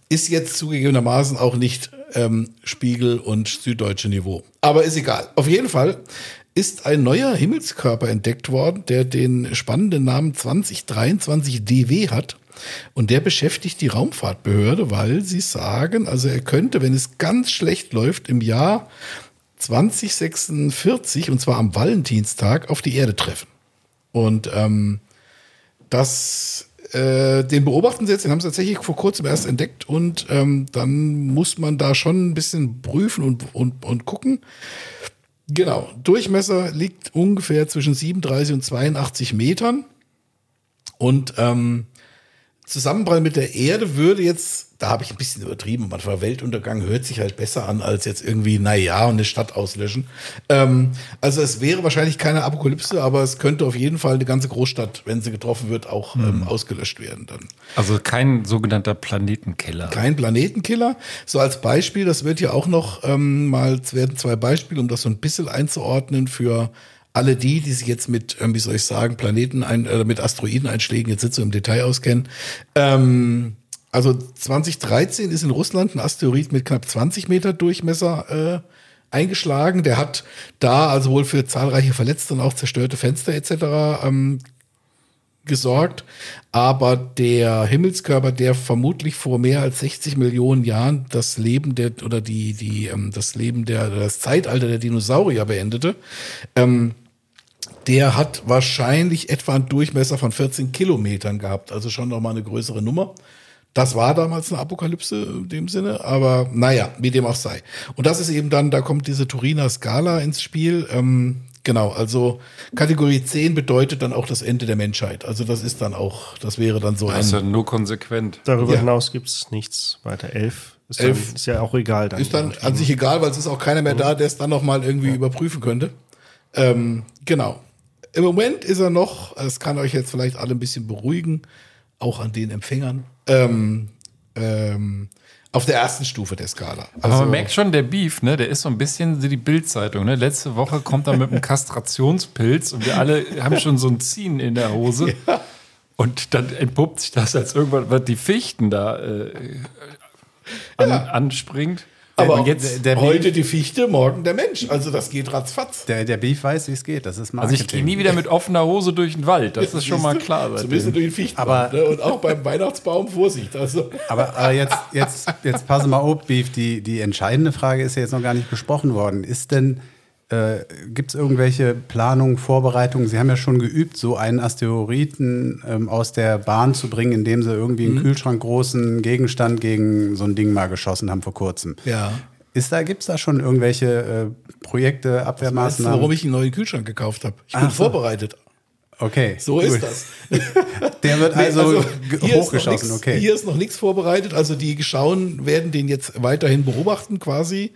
Ist jetzt zugegebenermaßen auch nicht ähm, Spiegel und Süddeutsche Niveau. Aber ist egal. Auf jeden Fall ist ein neuer Himmelskörper entdeckt worden, der den spannenden Namen 2023 DW hat. Und der beschäftigt die Raumfahrtbehörde, weil sie sagen, also er könnte, wenn es ganz schlecht läuft, im Jahr 2046, und zwar am Valentinstag, auf die Erde treffen. Und ähm, das, äh, den beobachten sie jetzt, den haben sie tatsächlich vor kurzem erst entdeckt und ähm, dann muss man da schon ein bisschen prüfen und, und, und gucken. Genau, Durchmesser liegt ungefähr zwischen 37 und 82 Metern. Und ähm, Zusammenprall mit der Erde würde jetzt, da habe ich ein bisschen übertrieben, manchmal Weltuntergang hört sich halt besser an, als jetzt irgendwie, na ja, und eine Stadt auslöschen. Ähm, also es wäre wahrscheinlich keine Apokalypse, aber es könnte auf jeden Fall eine ganze Großstadt, wenn sie getroffen wird, auch ähm, ausgelöscht werden dann. Also kein sogenannter Planetenkiller. Kein Planetenkiller. So als Beispiel, das wird ja auch noch ähm, mal, es werden zwei Beispiele, um das so ein bisschen einzuordnen für alle die, die sich jetzt mit, ähm, wie soll ich sagen, Planeten, ein, äh, mit Asteroideneinschlägen jetzt nicht so im Detail auskennen. Ähm, also 2013 ist in Russland ein Asteroid mit knapp 20 Meter Durchmesser äh, eingeschlagen. Der hat da also wohl für zahlreiche Verletzte und auch zerstörte Fenster etc. Ähm, gesorgt. Aber der Himmelskörper, der vermutlich vor mehr als 60 Millionen Jahren das Leben der oder die die ähm, das Leben der das Zeitalter der Dinosaurier beendete, ähm, der hat wahrscheinlich etwa einen Durchmesser von 14 Kilometern gehabt, also schon noch mal eine größere Nummer. Das war damals eine Apokalypse in dem Sinne, aber naja, wie dem auch sei. Und das ist eben dann, da kommt diese Turiner Skala ins Spiel. Ähm, genau, also Kategorie 10 bedeutet dann auch das Ende der Menschheit. Also das ist dann auch, das wäre dann so Das ist ja ein. nur konsequent. Darüber Ja. hinaus gibt es nichts weiter. Elf ist, Elf. Dann, ist ja auch egal dann. Ist dann an sich egal, weil es ist auch keiner mehr da, der es dann nochmal irgendwie überprüfen könnte. Ähm, genau. Im Moment ist er noch, es kann euch jetzt vielleicht alle ein bisschen beruhigen, auch an den Empfängern, ähm, ähm, Auf der ersten Stufe der Skala. Aber man merkt schon, der Beef, ne, der ist so ein bisschen wie die Bildzeitung. Ne? Letzte Woche kommt er mit einem [laughs] Kastrationspilz und wir alle haben schon so ein Ziehen in der Hose. Und dann entpuppt sich das als irgendwann, was die Fichten da äh, an, anspringt. Aber Und jetzt, heute die Fichte, morgen der Mensch. Also das geht ratzfatz. Der, der Beef weiß, wie es geht. Das ist also Marketing. ich gehe nie wieder mit offener Hose durch den Wald. Das ist schon mal klar. So bist du durch den Fichten. Ne? Und auch beim Weihnachtsbaum Vorsicht. Also. Aber, aber jetzt, jetzt, jetzt passen mal auf, Beef. Die, die entscheidende Frage ist ja jetzt noch gar nicht besprochen worden. Ist denn, äh, gibt es irgendwelche Planungen, Vorbereitungen? Sie haben ja schon geübt, so einen Asteroiden ähm, aus der Bahn zu bringen, indem sie irgendwie einen Mhm. Kühlschrank großen Gegenstand gegen so ein Ding mal geschossen haben vor kurzem. Ja. Ist da, gibt es da schon irgendwelche äh, Projekte, du, Abwehrmaßnahmen? warum ich einen neuen Kühlschrank gekauft habe? Ich bin Ach vorbereitet. Okay. So gut. ist das. [laughs] Der wird also, noch hochgeschossen, nix- okay. Hier ist noch nichts vorbereitet. Also die Schauen werden den jetzt weiterhin beobachten quasi.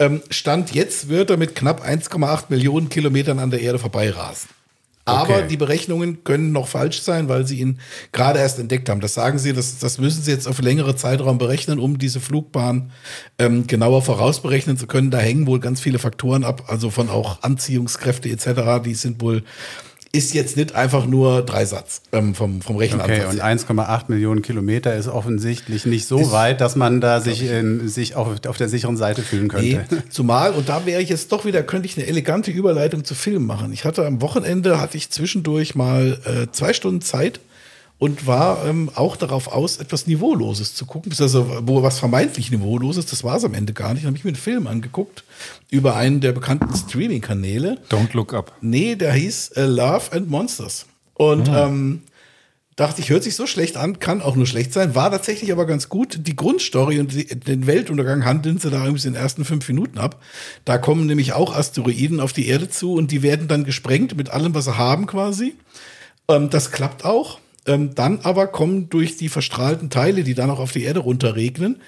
Ähm, Stand jetzt wird er mit knapp 1,8 Millionen Kilometern an der Erde vorbeirasen. Aber Okay. die Berechnungen können noch falsch sein, weil sie ihn gerade erst entdeckt haben. Das sagen sie, das, das müssen sie jetzt auf längere Zeitraum berechnen, um diese Flugbahn ähm, genauer vorausberechnen zu können. Da hängen wohl ganz viele Faktoren ab, also von auch Anziehungskräfte etc. Die sind wohl, ist jetzt nicht einfach nur Dreisatz ähm, vom, vom Rechenansatz. Okay, und her. 1,8 Millionen Kilometer ist offensichtlich nicht so weit, dass man da sich, in, sich auf, auf der sicheren Seite fühlen könnte. Nee, [laughs] zumal, und da wäre ich jetzt doch wieder, könnte ich eine elegante Überleitung zu Film machen. Ich hatte am Wochenende, hatte ich zwischendurch mal äh, zwei Stunden Zeit und war ähm, auch darauf aus, etwas Niveauloses zu gucken. Also, wo was vermeintlich Niveauloses, das war es am Ende gar nicht. Dann habe ich mir einen Film angeguckt über einen der bekannten Streaming-Kanäle. Don't look up. Nee, der hieß äh, Love and Monsters. Und Ah. ähm, dachte ich, hört sich so schlecht an, kann auch nur schlecht sein, war tatsächlich aber ganz gut. Die Grundstory und die, den Weltuntergang handeln sie da irgendwie in den ersten fünf Minuten ab. Da kommen nämlich auch Asteroiden auf die Erde zu und die werden dann gesprengt mit allem, was sie haben quasi. Ähm, das klappt auch. Ähm, dann aber kommen durch die verstrahlten Teile, die dann auch auf die Erde runterregnen,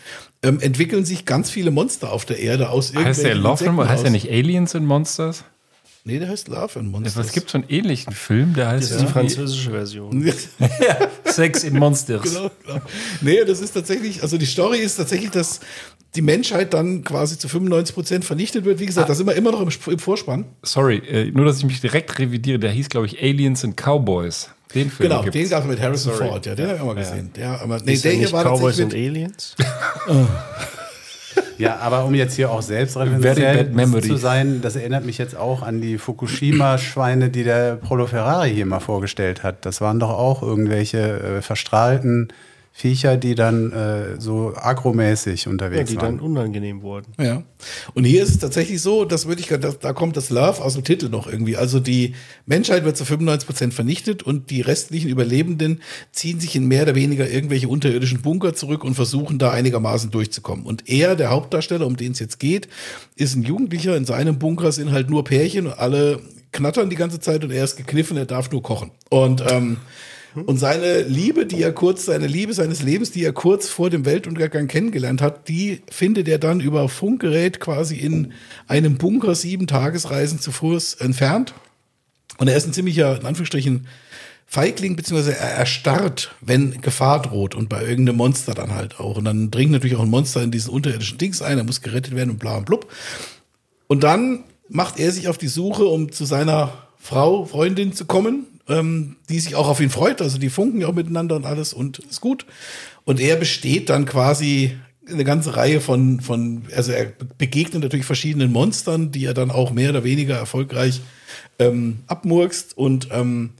ähm, entwickeln sich ganz viele Monster auf der Erde aus Heißt der irgendwelchen Love and, heißt der nicht Aliens and Monsters? Nee, der heißt Love and Monsters. Es gibt so einen ähnlichen Film, der heißt Das ist die französische Version. [laughs] Sex in Monsters. Genau, genau. Nee, das ist tatsächlich, also die Story ist tatsächlich, dass die Menschheit dann quasi zu 95 Prozent vernichtet wird. Wie gesagt, das sind wir immer noch im, im Vorspann. Sorry, äh, nur dass ich mich direkt revidiere. Der hieß, glaube ich, Aliens and Cowboys. Den Film Genau, gibt's. den gab es mit Harrison Sorry. Ford. Ja, den habe ich auch mal gesehen. Ja, aber nee, Ist der ja hier nicht war Cowboys mit, Aliens? [laughs] Ja, aber um jetzt hier auch memory. zu sein, das erinnert mich jetzt auch an die Fukushima-Schweine, die der Prolo Ferrari hier mal vorgestellt hat. Das waren doch auch irgendwelche äh, verstrahlten Viecher, die dann äh, so agromäßig Ja, unterwegs die waren. dann unangenehm wurden. Ja. Und hier ist es tatsächlich so, das würde ich, da, da kommt das Love aus dem Titel noch irgendwie. Also die Menschheit wird zu 95 Prozent vernichtet und die restlichen Überlebenden ziehen sich in mehr oder weniger irgendwelche unterirdischen Bunker zurück und versuchen da einigermaßen durchzukommen. Und er, der Hauptdarsteller, um den es jetzt geht, ist ein Jugendlicher. In seinem Bunker sind halt nur Pärchen und alle knattern die ganze Zeit und er ist gekniffen, er darf nur kochen. Und ähm, und seine Liebe, die er kurz, seine Liebe seines Lebens, die er kurz vor dem Weltuntergang kennengelernt hat, die findet er dann über Funkgerät quasi in einem Bunker sieben Tagesreisen zu Fuß entfernt. Und er ist ein ziemlicher, in Anführungsstrichen, Feigling, beziehungsweise er erstarrt, wenn Gefahr droht und bei irgendeinem Monster dann halt auch. Und dann dringt natürlich auch ein Monster in diesen unterirdischen Dings ein, er muss gerettet werden und bla und blub. Und dann macht er sich auf die Suche, um zu seiner Frau, Freundin zu kommen, ähm, die sich auch auf ihn freut. Also die funken ja auch miteinander und alles und ist gut. Und er besteht dann quasi eine ganze Reihe von, von, also er begegnet natürlich verschiedenen Monstern, die er dann auch mehr oder weniger erfolgreich ähm, abmurkst und ähm,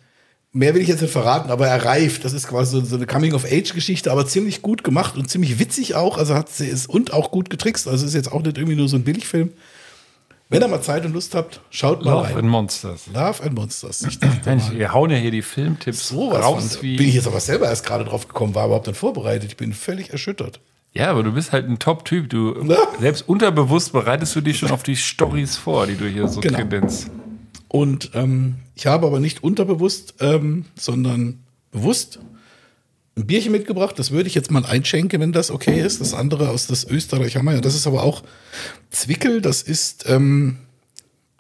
Mehr will ich jetzt nicht verraten, aber er reift. Das ist quasi so, so eine Coming-of-Age-Geschichte, aber ziemlich gut gemacht und ziemlich witzig auch. Also hat sie es und auch gut getrickst. Also ist jetzt auch nicht irgendwie nur so ein Billigfilm. Wenn ihr mal Zeit und Lust habt, schaut mal Love rein. and Monsters. Love and Monsters. Ich dachte Mensch, mal, wir hauen ja hier die Filmtipps sowas raus von, wie. bin ich jetzt aber selber erst gerade drauf gekommen, war überhaupt nicht vorbereitet. Ich bin völlig erschüttert. Ja, aber du bist halt ein Top-Typ. Du selbst unterbewusst bereitest du dich schon auf die Stories vor, die du hier so Genau. kredenzt. Und ähm, ich habe aber nicht unterbewusst, ähm, sondern bewusst ein Bierchen mitgebracht. Das würde ich jetzt mal einschenken, wenn das okay ist. Das andere aus das Österreich haben wir ja. Das ist aber auch Zwickel. Das ist ähm,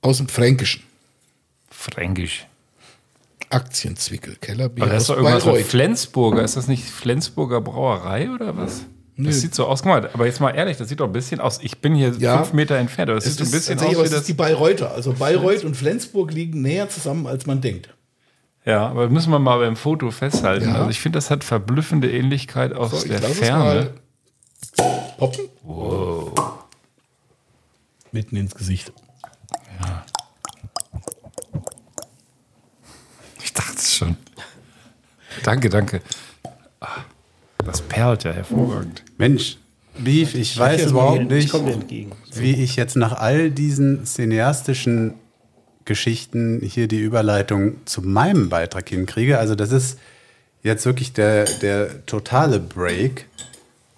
aus dem Fränkischen. Fränkisch. Aktienzwickel, Kellerbier Aber das ist doch irgendwas Bayreuth. Flensburger. Ist das nicht Flensburger Brauerei oder was? Das sieht so aus. Guck mal, aber jetzt mal ehrlich, das sieht doch ein bisschen aus. Ich bin hier Ja. fünf Meter entfernt, aber das Es sieht so ein ist bisschen aus wie es das. ist die Bayreuther. Also Bayreuth und Flensburg liegen näher zusammen, als man denkt. Ja, aber müssen wir mal beim Foto festhalten. Ja. Also ich finde, das hat verblüffende Ähnlichkeit aus So, ich der Ferne. mal poppen. Wow. Mitten ins Gesicht. Ich dachte es schon. Danke, danke. Ah, Das perlt ja hervorragend. Mensch, Beef, ich weiß jetzt überhaupt ich nicht, komm dir entgegen. wie ich jetzt nach all diesen cineastischen Geschichten hier die Überleitung zu meinem Beitrag hinkriege. Also das ist jetzt wirklich der, der totale Break.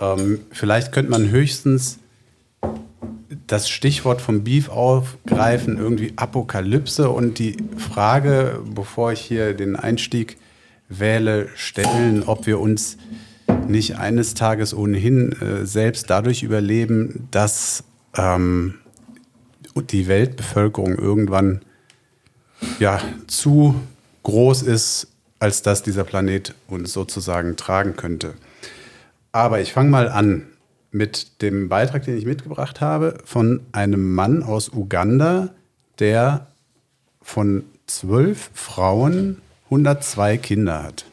Ähm, vielleicht könnte man höchstens das Stichwort vom Beef aufgreifen, irgendwie Apokalypse und die Frage, bevor ich hier den Einstieg wähle, stellen, ob wir uns nicht eines Tages ohnehin äh, selbst dadurch überleben, dass ähm, die Weltbevölkerung irgendwann ja, zu groß ist, als dass dieser Planet uns sozusagen tragen könnte. Aber ich fange mal an mit dem Beitrag, den ich mitgebracht habe, von einem Mann aus Uganda, der von zwölf Frauen 102 Kinder hat.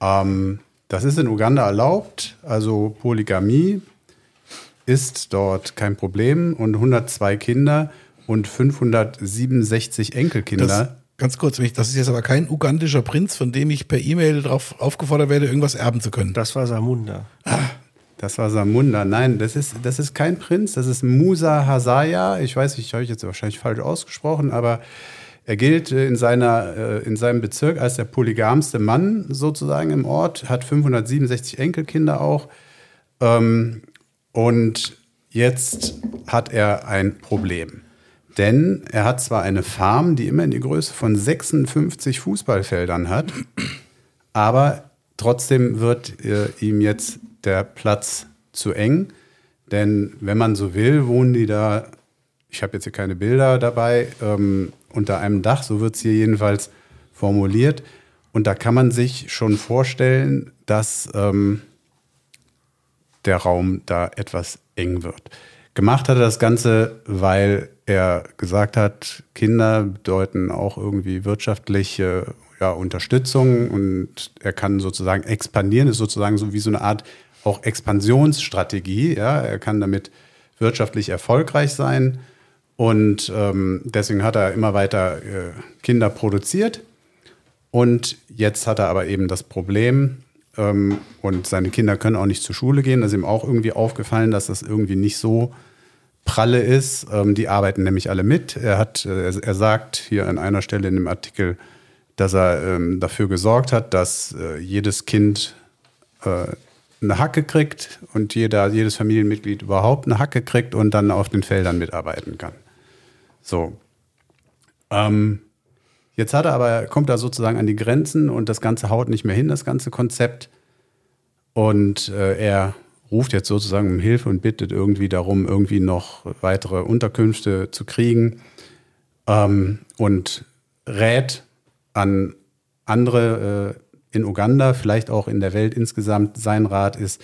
Ähm, das ist in Uganda erlaubt, also Polygamie ist dort kein Problem und 102 Kinder und 567 Enkelkinder. Das, ganz kurz, das ist jetzt aber kein ugandischer Prinz, von dem ich per E-Mail darauf aufgefordert werde, irgendwas erben zu können. Das war Samunda. Das war Samunda. Nein, das ist, das ist kein Prinz, das ist Musa Hasaya. Ich weiß nicht, habe ich jetzt wahrscheinlich falsch ausgesprochen, aber er gilt äh, in, seiner, äh, in seinem Bezirk als der polygamste Mann sozusagen im Ort, hat 567 Enkelkinder auch. Ähm, und jetzt hat er ein Problem. Denn er hat zwar eine Farm, die immer in die Größe von 56 Fußballfeldern hat, aber trotzdem wird äh, ihm jetzt der Platz zu eng. Denn wenn man so will, wohnen die da, ich habe jetzt hier keine Bilder dabei, ähm, unter einem Dach, so wird es hier jedenfalls formuliert. Und da kann man sich schon vorstellen, dass ähm, der Raum da etwas eng wird. Gemacht hat er das Ganze, weil er gesagt hat, Kinder bedeuten auch irgendwie wirtschaftliche ja, Unterstützung und er kann sozusagen expandieren, ist sozusagen so wie so eine Art auch Expansionsstrategie. Ja? Er kann damit wirtschaftlich erfolgreich sein und ähm, deswegen hat er immer weiter äh, Kinder produziert. Und jetzt hat er aber eben das Problem, ähm, und seine Kinder können auch nicht zur Schule gehen. Das ist ihm auch irgendwie aufgefallen, dass das irgendwie nicht so pralle ist. Ähm, die arbeiten nämlich alle mit. Er, hat, äh, er sagt hier an einer Stelle in dem Artikel, dass er ähm, dafür gesorgt hat, dass äh, jedes Kind äh, eine Hacke kriegt und jeder, jedes Familienmitglied überhaupt eine Hacke kriegt und dann auf den Feldern mitarbeiten kann. So. Ähm, Jetzt hat er aber, kommt er sozusagen an die Grenzen und das Ganze haut nicht mehr hin, das ganze Konzept. Und äh, er ruft jetzt sozusagen um Hilfe und bittet irgendwie darum, irgendwie noch weitere Unterkünfte zu kriegen ähm, und rät an andere äh, in Uganda, vielleicht auch in der Welt insgesamt, sein Rat ist,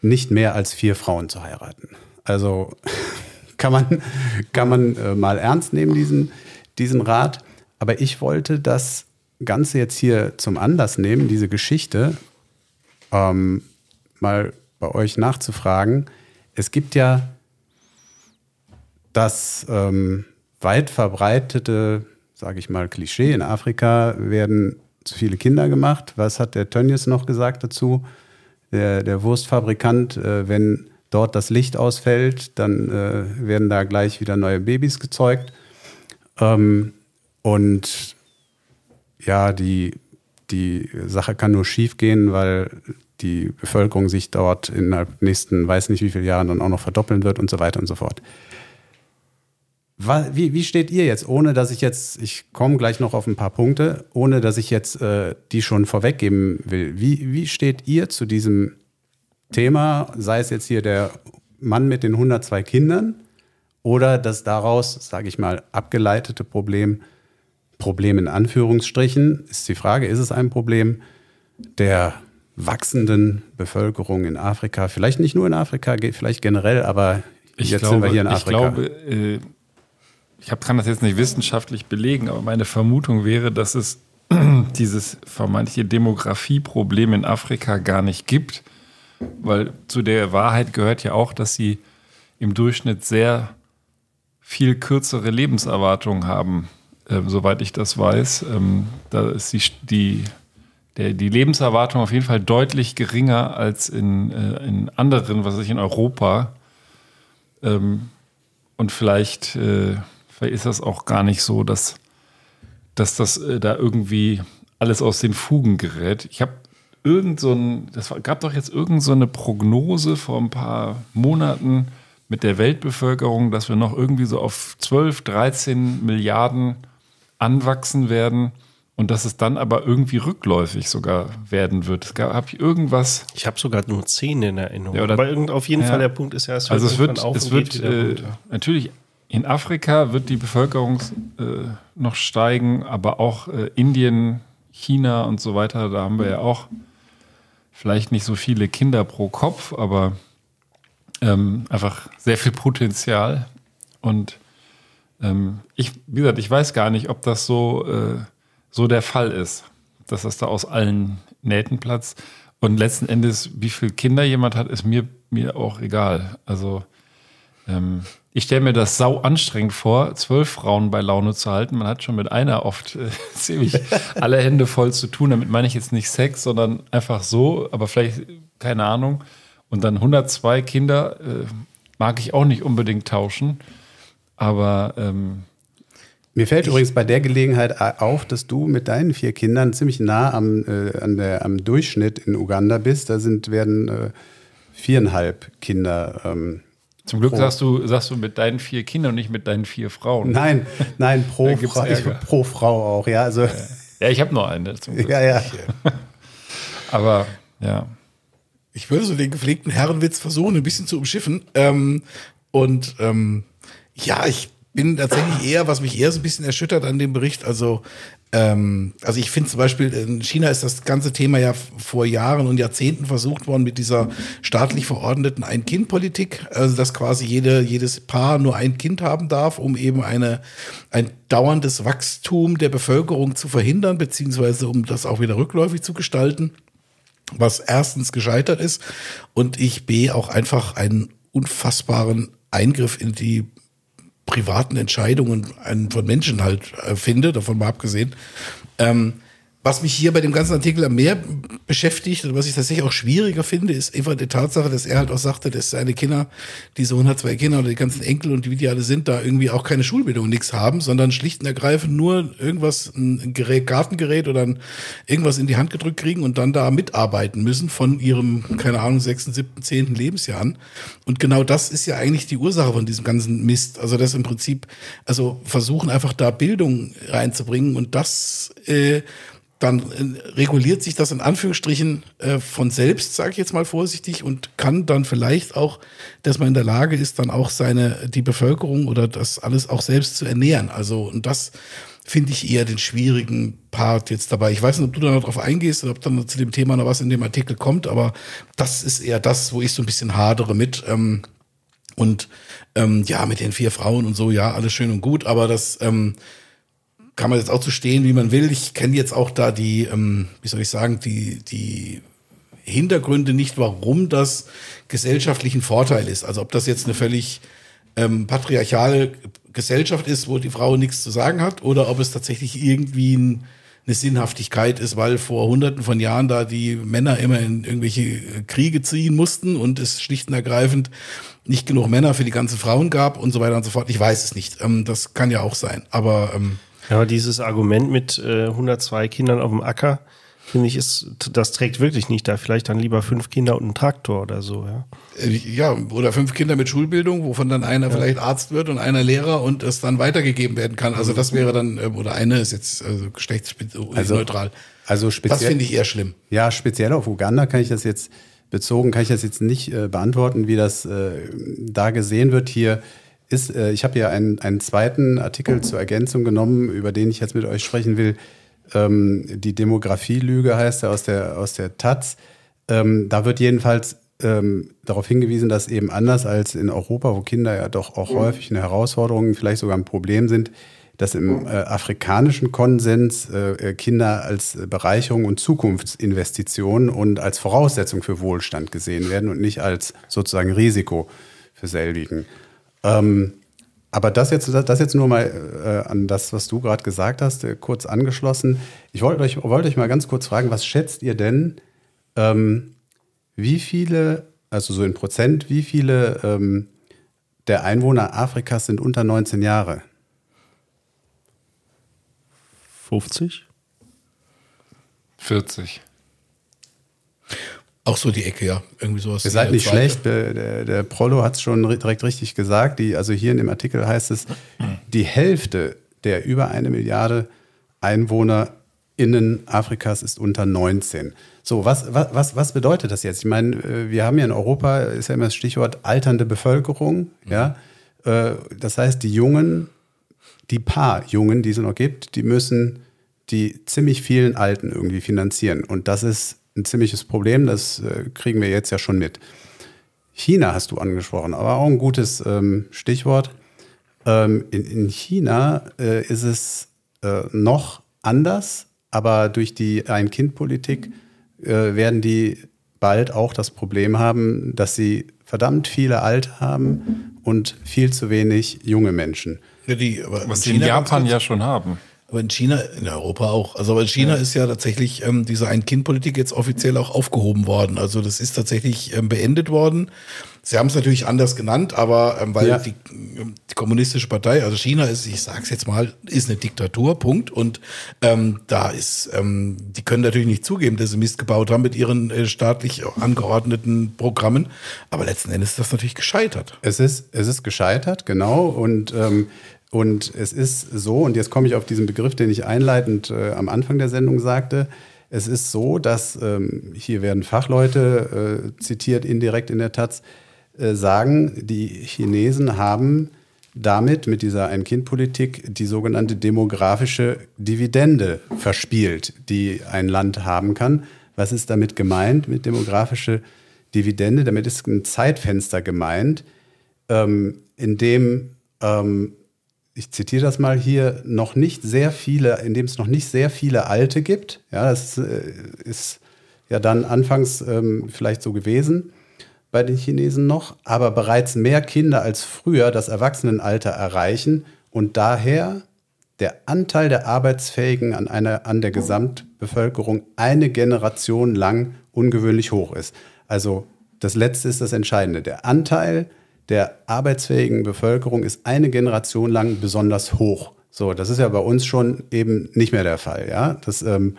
nicht mehr als vier Frauen zu heiraten. Also [laughs] kann man, kann man äh, mal ernst nehmen, diesen, diesen Rat. Aber ich wollte das Ganze jetzt hier zum Anlass nehmen, diese Geschichte, ähm, mal bei euch nachzufragen. Es gibt ja das ähm, weit verbreitete, sage ich mal, Klischee. In Afrika werden zu viele Kinder gemacht. Was hat der Tönnies noch gesagt dazu? Der, der Wurstfabrikant, äh, wenn dort das Licht ausfällt, dann äh, werden da gleich wieder neue Babys gezeugt. Ähm, und ja, die, die Sache kann nur schief gehen, weil die Bevölkerung sich dort innerhalb nächsten, weiß nicht wie viele Jahren dann auch noch verdoppeln wird und so weiter und so fort. Wie, wie steht ihr jetzt, ohne dass ich jetzt, ich komme gleich noch auf ein paar Punkte, ohne dass ich jetzt äh, die schon vorweggeben will. Wie, wie steht ihr zu diesem Thema, sei es jetzt hier der Mann mit den 102 Kindern oder das daraus, sage ich mal, abgeleitete Problem, Problem in Anführungsstrichen, ist die Frage, ist es ein Problem der wachsenden Bevölkerung in Afrika, vielleicht nicht nur in Afrika, vielleicht generell, aber Ich jetzt glaube, sind wir hier in ich Afrika. glaube, äh, ich hab, kann das jetzt nicht wissenschaftlich belegen, aber meine Vermutung wäre, dass es [clears throat] dieses vermeintliche Demografieproblem in Afrika gar nicht gibt, weil zu der Wahrheit gehört ja auch, dass sie im Durchschnitt sehr viel kürzere Lebenserwartung haben, ähm, soweit ich das weiß. Ähm, da ist die, die, der, die Lebenserwartung auf jeden Fall deutlich geringer als in, äh, in anderen, was weiß ich, in Europa. Ähm, und vielleicht, äh, vielleicht ist das auch gar nicht so, dass, dass das äh, da irgendwie alles aus den Fugen gerät. Ich habe irgend so ein, das gab doch jetzt irgend so eine Prognose vor ein paar Monaten mit der Weltbevölkerung, dass wir noch irgendwie so auf 12, 13 Milliarden anwachsen werden und dass es dann aber irgendwie rückläufig sogar werden wird. Habe ich irgendwas? Ich habe sogar nur 10 in Erinnerung. Ja, oder- Aber irgend, auf jeden Ja. Fall der Punkt ist ja, es also es wird, es wird äh, natürlich in Afrika wird die Bevölkerung äh, noch steigen, aber auch äh, Indien, China und so weiter, da haben wir ja auch vielleicht nicht so viele Kinder pro Kopf, aber ähm, einfach sehr viel Potenzial. Und ähm, ich, wie gesagt, ich weiß gar nicht, ob das so, äh, so der Fall ist, dass das da aus allen Nähten platzt. Und letzten Endes, wie viele Kinder jemand hat, ist mir, mir auch egal. Also ähm, ich stelle mir das sau anstrengend vor, zwölf Frauen bei Laune zu halten. Man hat schon mit einer oft äh, [laughs] ziemlich alle Hände voll zu tun. Damit meine ich jetzt nicht Sex, sondern einfach so, aber vielleicht, keine Ahnung. Und dann 102 Kinder äh, mag ich auch nicht unbedingt tauschen. Aber ähm, Mir fällt übrigens bei der Gelegenheit auf, dass du mit deinen vier Kindern ziemlich nah am, äh, an der, am Durchschnitt in Uganda bist. Da sind, werden äh, viereinhalb Kinder. Ähm, zum Glück pro- sagst du, sagst du mit deinen vier Kindern und nicht mit deinen vier Frauen. Nein, nein, [laughs] pro, Frau, ich, pro Frau auch, ja. Also, Ja, ich habe nur eine. Zum Glück. ja, ja. [laughs] Aber ja. Ich würde so den gepflegten Herrenwitz versuchen, ein bisschen zu umschiffen. Ähm, und ähm, ja, ich bin tatsächlich eher, was mich eher so ein bisschen erschüttert an dem Bericht, also ähm, also ich finde zum Beispiel, in China ist das ganze Thema ja vor Jahren und Jahrzehnten versucht worden mit dieser staatlich verordneten Ein-Kind-Politik, also dass quasi jede, jedes Paar nur ein Kind haben darf, um eben eine, ein dauerndes Wachstum der Bevölkerung zu verhindern, beziehungsweise um das auch wieder rückläufig zu gestalten was erstens gescheitert ist und ich B auch einfach einen unfassbaren Eingriff in die privaten Entscheidungen von Menschen halt äh, finde, davon mal abgesehen. Ähm, was mich hier bei dem ganzen Artikel mehr beschäftigt und was ich tatsächlich auch schwieriger finde, ist einfach die Tatsache, dass er halt auch sagte, dass seine Kinder, diese 102 Kinder oder die ganzen Enkel und wie die alle sind, da irgendwie auch keine Schulbildung, nichts haben, sondern schlicht und ergreifend nur irgendwas, ein Gerät, Gartengerät oder ein, irgendwas in die Hand gedrückt kriegen und dann da mitarbeiten müssen von ihrem, keine Ahnung, sechsten, siebten, zehnten Lebensjahr an. Und genau das ist ja eigentlich die Ursache von diesem ganzen Mist. Also das im Prinzip, also versuchen einfach da Bildung reinzubringen und das äh, dann äh, reguliert sich das in Anführungsstrichen äh, von selbst, sage ich jetzt mal vorsichtig, und kann dann vielleicht auch, dass man in der Lage ist, dann auch seine die Bevölkerung oder das alles auch selbst zu ernähren. Also und das finde ich eher den schwierigen Part jetzt dabei. Ich weiß nicht, ob du da noch drauf eingehst oder ob dann zu dem Thema noch was in dem Artikel kommt, aber das ist eher das, wo ich so ein bisschen hadere mit. Ähm, und ähm, ja, mit den vier Frauen und so, ja, alles schön und gut, aber das ähm, kann man jetzt auch zu stehen, wie man will. Ich kenne jetzt auch da die, ähm, wie soll ich sagen, die, die Hintergründe nicht, warum das gesellschaftlichen Vorteil ist. Also ob das jetzt eine völlig ähm, patriarchale Gesellschaft ist, wo die Frau nichts zu sagen hat, oder ob es tatsächlich irgendwie ein, eine Sinnhaftigkeit ist, weil vor hunderten von Jahren da die Männer immer in irgendwelche Kriege ziehen mussten und es schlicht und ergreifend nicht genug Männer für die ganzen Frauen gab und so weiter und so fort. Ich weiß es nicht. Ähm, das kann ja auch sein. Aber ähm, Ja, aber dieses Argument mit äh, 102 Kindern auf dem Acker, finde ich, ist, das trägt wirklich nicht da. Vielleicht dann lieber fünf Kinder und einen Traktor oder so, ja. Äh, Ja, oder fünf Kinder mit Schulbildung, wovon dann einer vielleicht Arzt wird und einer Lehrer und es dann weitergegeben werden kann. Also das wäre dann, äh, oder eine ist jetzt also geschlechtsneutral. Also speziell. Das finde ich eher schlimm. Ja, speziell auf Uganda kann ich das jetzt bezogen, kann ich das jetzt nicht äh, beantworten, wie das äh, da gesehen wird. Hier ist, äh, ich habe hier einen, einen zweiten Artikel zur Ergänzung genommen, über den ich jetzt mit euch sprechen will. Ähm, die Demografielüge heißt er aus der, aus der Taz. ähm, da wird jedenfalls ähm, darauf hingewiesen, dass eben anders als in Europa, wo Kinder ja doch auch häufig eine Herausforderung, vielleicht sogar ein Problem sind, dass im äh, afrikanischen Konsens äh, Kinder als Bereicherung und Zukunftsinvestition und als Voraussetzung für Wohlstand gesehen werden und nicht als sozusagen Risiko für selbigen. Ähm, aber das jetzt, das jetzt nur mal äh, an das, was du gerade gesagt hast, äh, kurz angeschlossen. Ich wollte euch, wollte euch mal ganz kurz fragen, was schätzt ihr denn, ähm, wie viele, also so in Prozent, wie viele ähm, der Einwohner Afrikas sind unter 19 Jahre? 50? 40. Auch so die Ecke, ja. Irgendwie sowas. Ihr seid nicht Zweite. schlecht. Der, der, Prollo hat es schon direkt richtig gesagt. Die, also hier in dem Artikel heißt es, die Hälfte der über eine Milliarde EinwohnerInnen Afrikas ist unter 19. So, was, was, was, bedeutet das jetzt? Ich meine, äh, wir haben ja in Europa, ist ja immer das Stichwort alternde Bevölkerung. Ja? Äh, Das heißt, die Jungen, die paar Jungen, die es noch gibt, die müssen die ziemlich vielen Alten irgendwie finanzieren. Und das ist ein ziemliches Problem, das äh, kriegen wir jetzt ja schon mit. China hast du angesprochen, aber auch ein gutes ähm, Stichwort. Ähm, in, in China äh, ist es äh, noch anders, aber durch die Ein-Kind-Politik äh, werden die bald auch das Problem haben, dass sie verdammt viele Alte haben und viel zu wenig junge Menschen. Ja, die, aber Was in sie in Japan ja schon haben. Aber in China, in Europa auch. Also aber in China ist ja tatsächlich ähm, diese Ein-Kind-Politik jetzt offiziell auch aufgehoben worden. Also das ist tatsächlich ähm, beendet worden. Sie haben es natürlich anders genannt, aber ähm, weil Ja. die, die kommunistische Partei, also China ist, ich sage es jetzt mal, ist eine Diktatur, Punkt. Und ähm, da ist, ähm, die können natürlich nicht zugeben, dass sie Mist gebaut haben mit ihren äh, staatlich angeordneten Programmen. Aber letzten Endes ist das natürlich gescheitert. Es ist, es ist gescheitert, genau. Und, ähm, und es ist so, und jetzt komme ich auf diesen Begriff, den ich einleitend äh, am Anfang der Sendung sagte. Es ist so, dass ähm, hier werden Fachleute äh, zitiert, indirekt in der Taz, äh, sagen, die Chinesen haben damit, mit dieser Ein-Kind-Politik, die sogenannte demografische Dividende verspielt, die ein Land haben kann. Was ist damit gemeint mit demografische Dividende? Damit ist ein Zeitfenster gemeint, ähm, in dem, ähm, ich zitiere das mal hier, noch nicht sehr viele, in dem es noch nicht sehr viele Alte gibt. Ja, das äh, ist ja dann anfangs ähm, vielleicht so gewesen bei den Chinesen noch, aber bereits mehr Kinder als früher das Erwachsenenalter erreichen und daher der Anteil der Arbeitsfähigen an, einer, an der Gesamtbevölkerung eine Generation lang ungewöhnlich hoch ist. Also das Letzte ist das Entscheidende. Der Anteil der arbeitsfähigen Bevölkerung ist eine Generation lang besonders hoch. So, das ist ja bei uns schon eben nicht mehr der Fall. Ja, das ähm,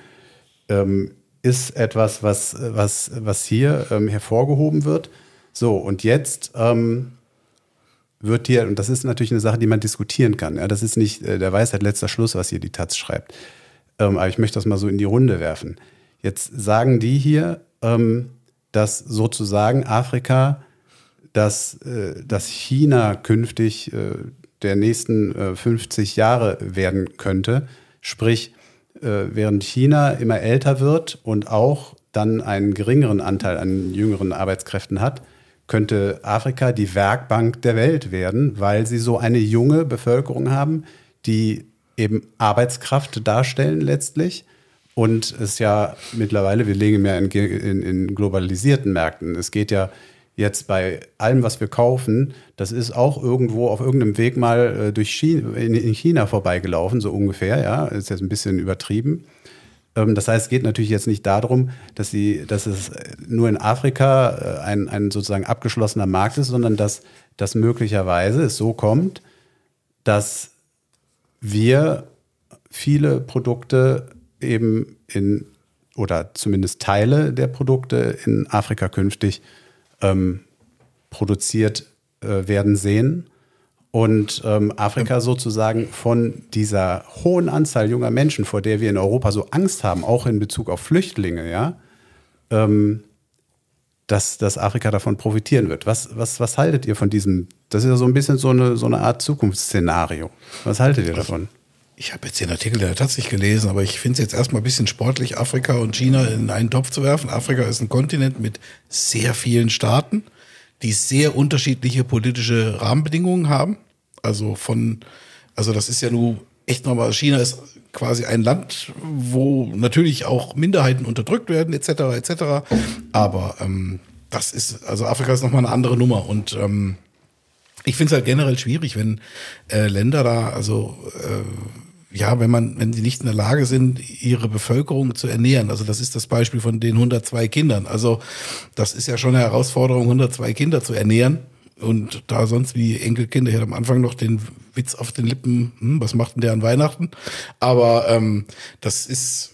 ähm, ist etwas, was, was, was hier ähm, hervorgehoben wird. So, und jetzt ähm, wird hier, und das ist natürlich eine Sache, die man diskutieren kann. Ja, das ist nicht äh, der Weisheit letzter Schluss, was hier die Taz schreibt. Ähm, aber ich möchte das mal so in die Runde werfen. Jetzt sagen die hier, ähm, dass sozusagen Afrika, dass, äh, dass China künftig äh, der nächsten äh, 50 Jahre werden könnte. Sprich, äh, während China immer älter wird und auch dann einen geringeren Anteil an jüngeren Arbeitskräften hat, könnte Afrika die Werkbank der Welt werden, weil sie so eine junge Bevölkerung haben, die eben Arbeitskraft darstellen letztlich. Und es ja mittlerweile, wir legen mehr in, in, in globalisierten Märkten. Es geht ja jetzt bei allem, was wir kaufen, das ist auch irgendwo auf irgendeinem Weg mal äh, durch China, in, in China vorbeigelaufen, so ungefähr, ja, ist jetzt ein bisschen übertrieben. Ähm, das heißt, es geht natürlich jetzt nicht darum, dass, sie, dass es nur in Afrika äh, ein, ein sozusagen abgeschlossener Markt ist, sondern dass, dass möglicherweise es so kommt, dass wir viele Produkte eben in, oder zumindest Teile der Produkte in Afrika künftig ähm, produziert äh, werden sehen und ähm, Afrika sozusagen von dieser hohen Anzahl junger Menschen, vor der wir in Europa so Angst haben, auch in Bezug auf Flüchtlinge, ja, ähm, dass, dass Afrika davon profitieren wird. Was, was, was haltet ihr von diesem? Das ist ja so ein bisschen so eine, so eine Art Zukunftsszenario. Was haltet ihr davon? Ich habe jetzt den Artikel der tatsächlich gelesen, aber ich finde es jetzt erstmal ein bisschen sportlich, Afrika und China in einen Topf zu werfen. Afrika ist ein Kontinent mit sehr vielen Staaten, die sehr unterschiedliche politische Rahmenbedingungen haben. Also von, also das ist ja nur echt nochmal, China ist quasi ein Land, wo natürlich auch Minderheiten unterdrückt werden, etc., etc. Aber ähm, das ist, also Afrika ist nochmal eine andere Nummer und ähm, ich finde es halt generell schwierig, wenn äh, Länder da, also äh, ja, wenn man, wenn sie nicht in der Lage sind, ihre Bevölkerung zu ernähren. Also das ist das Beispiel von den 102 Kindern. Also das ist ja schon eine Herausforderung, 102 Kinder zu ernähren. Und da sonst wie Enkelkinder, ich hatte am Anfang noch den Witz auf den Lippen, hm, was macht denn der an Weihnachten? Aber ähm, das ist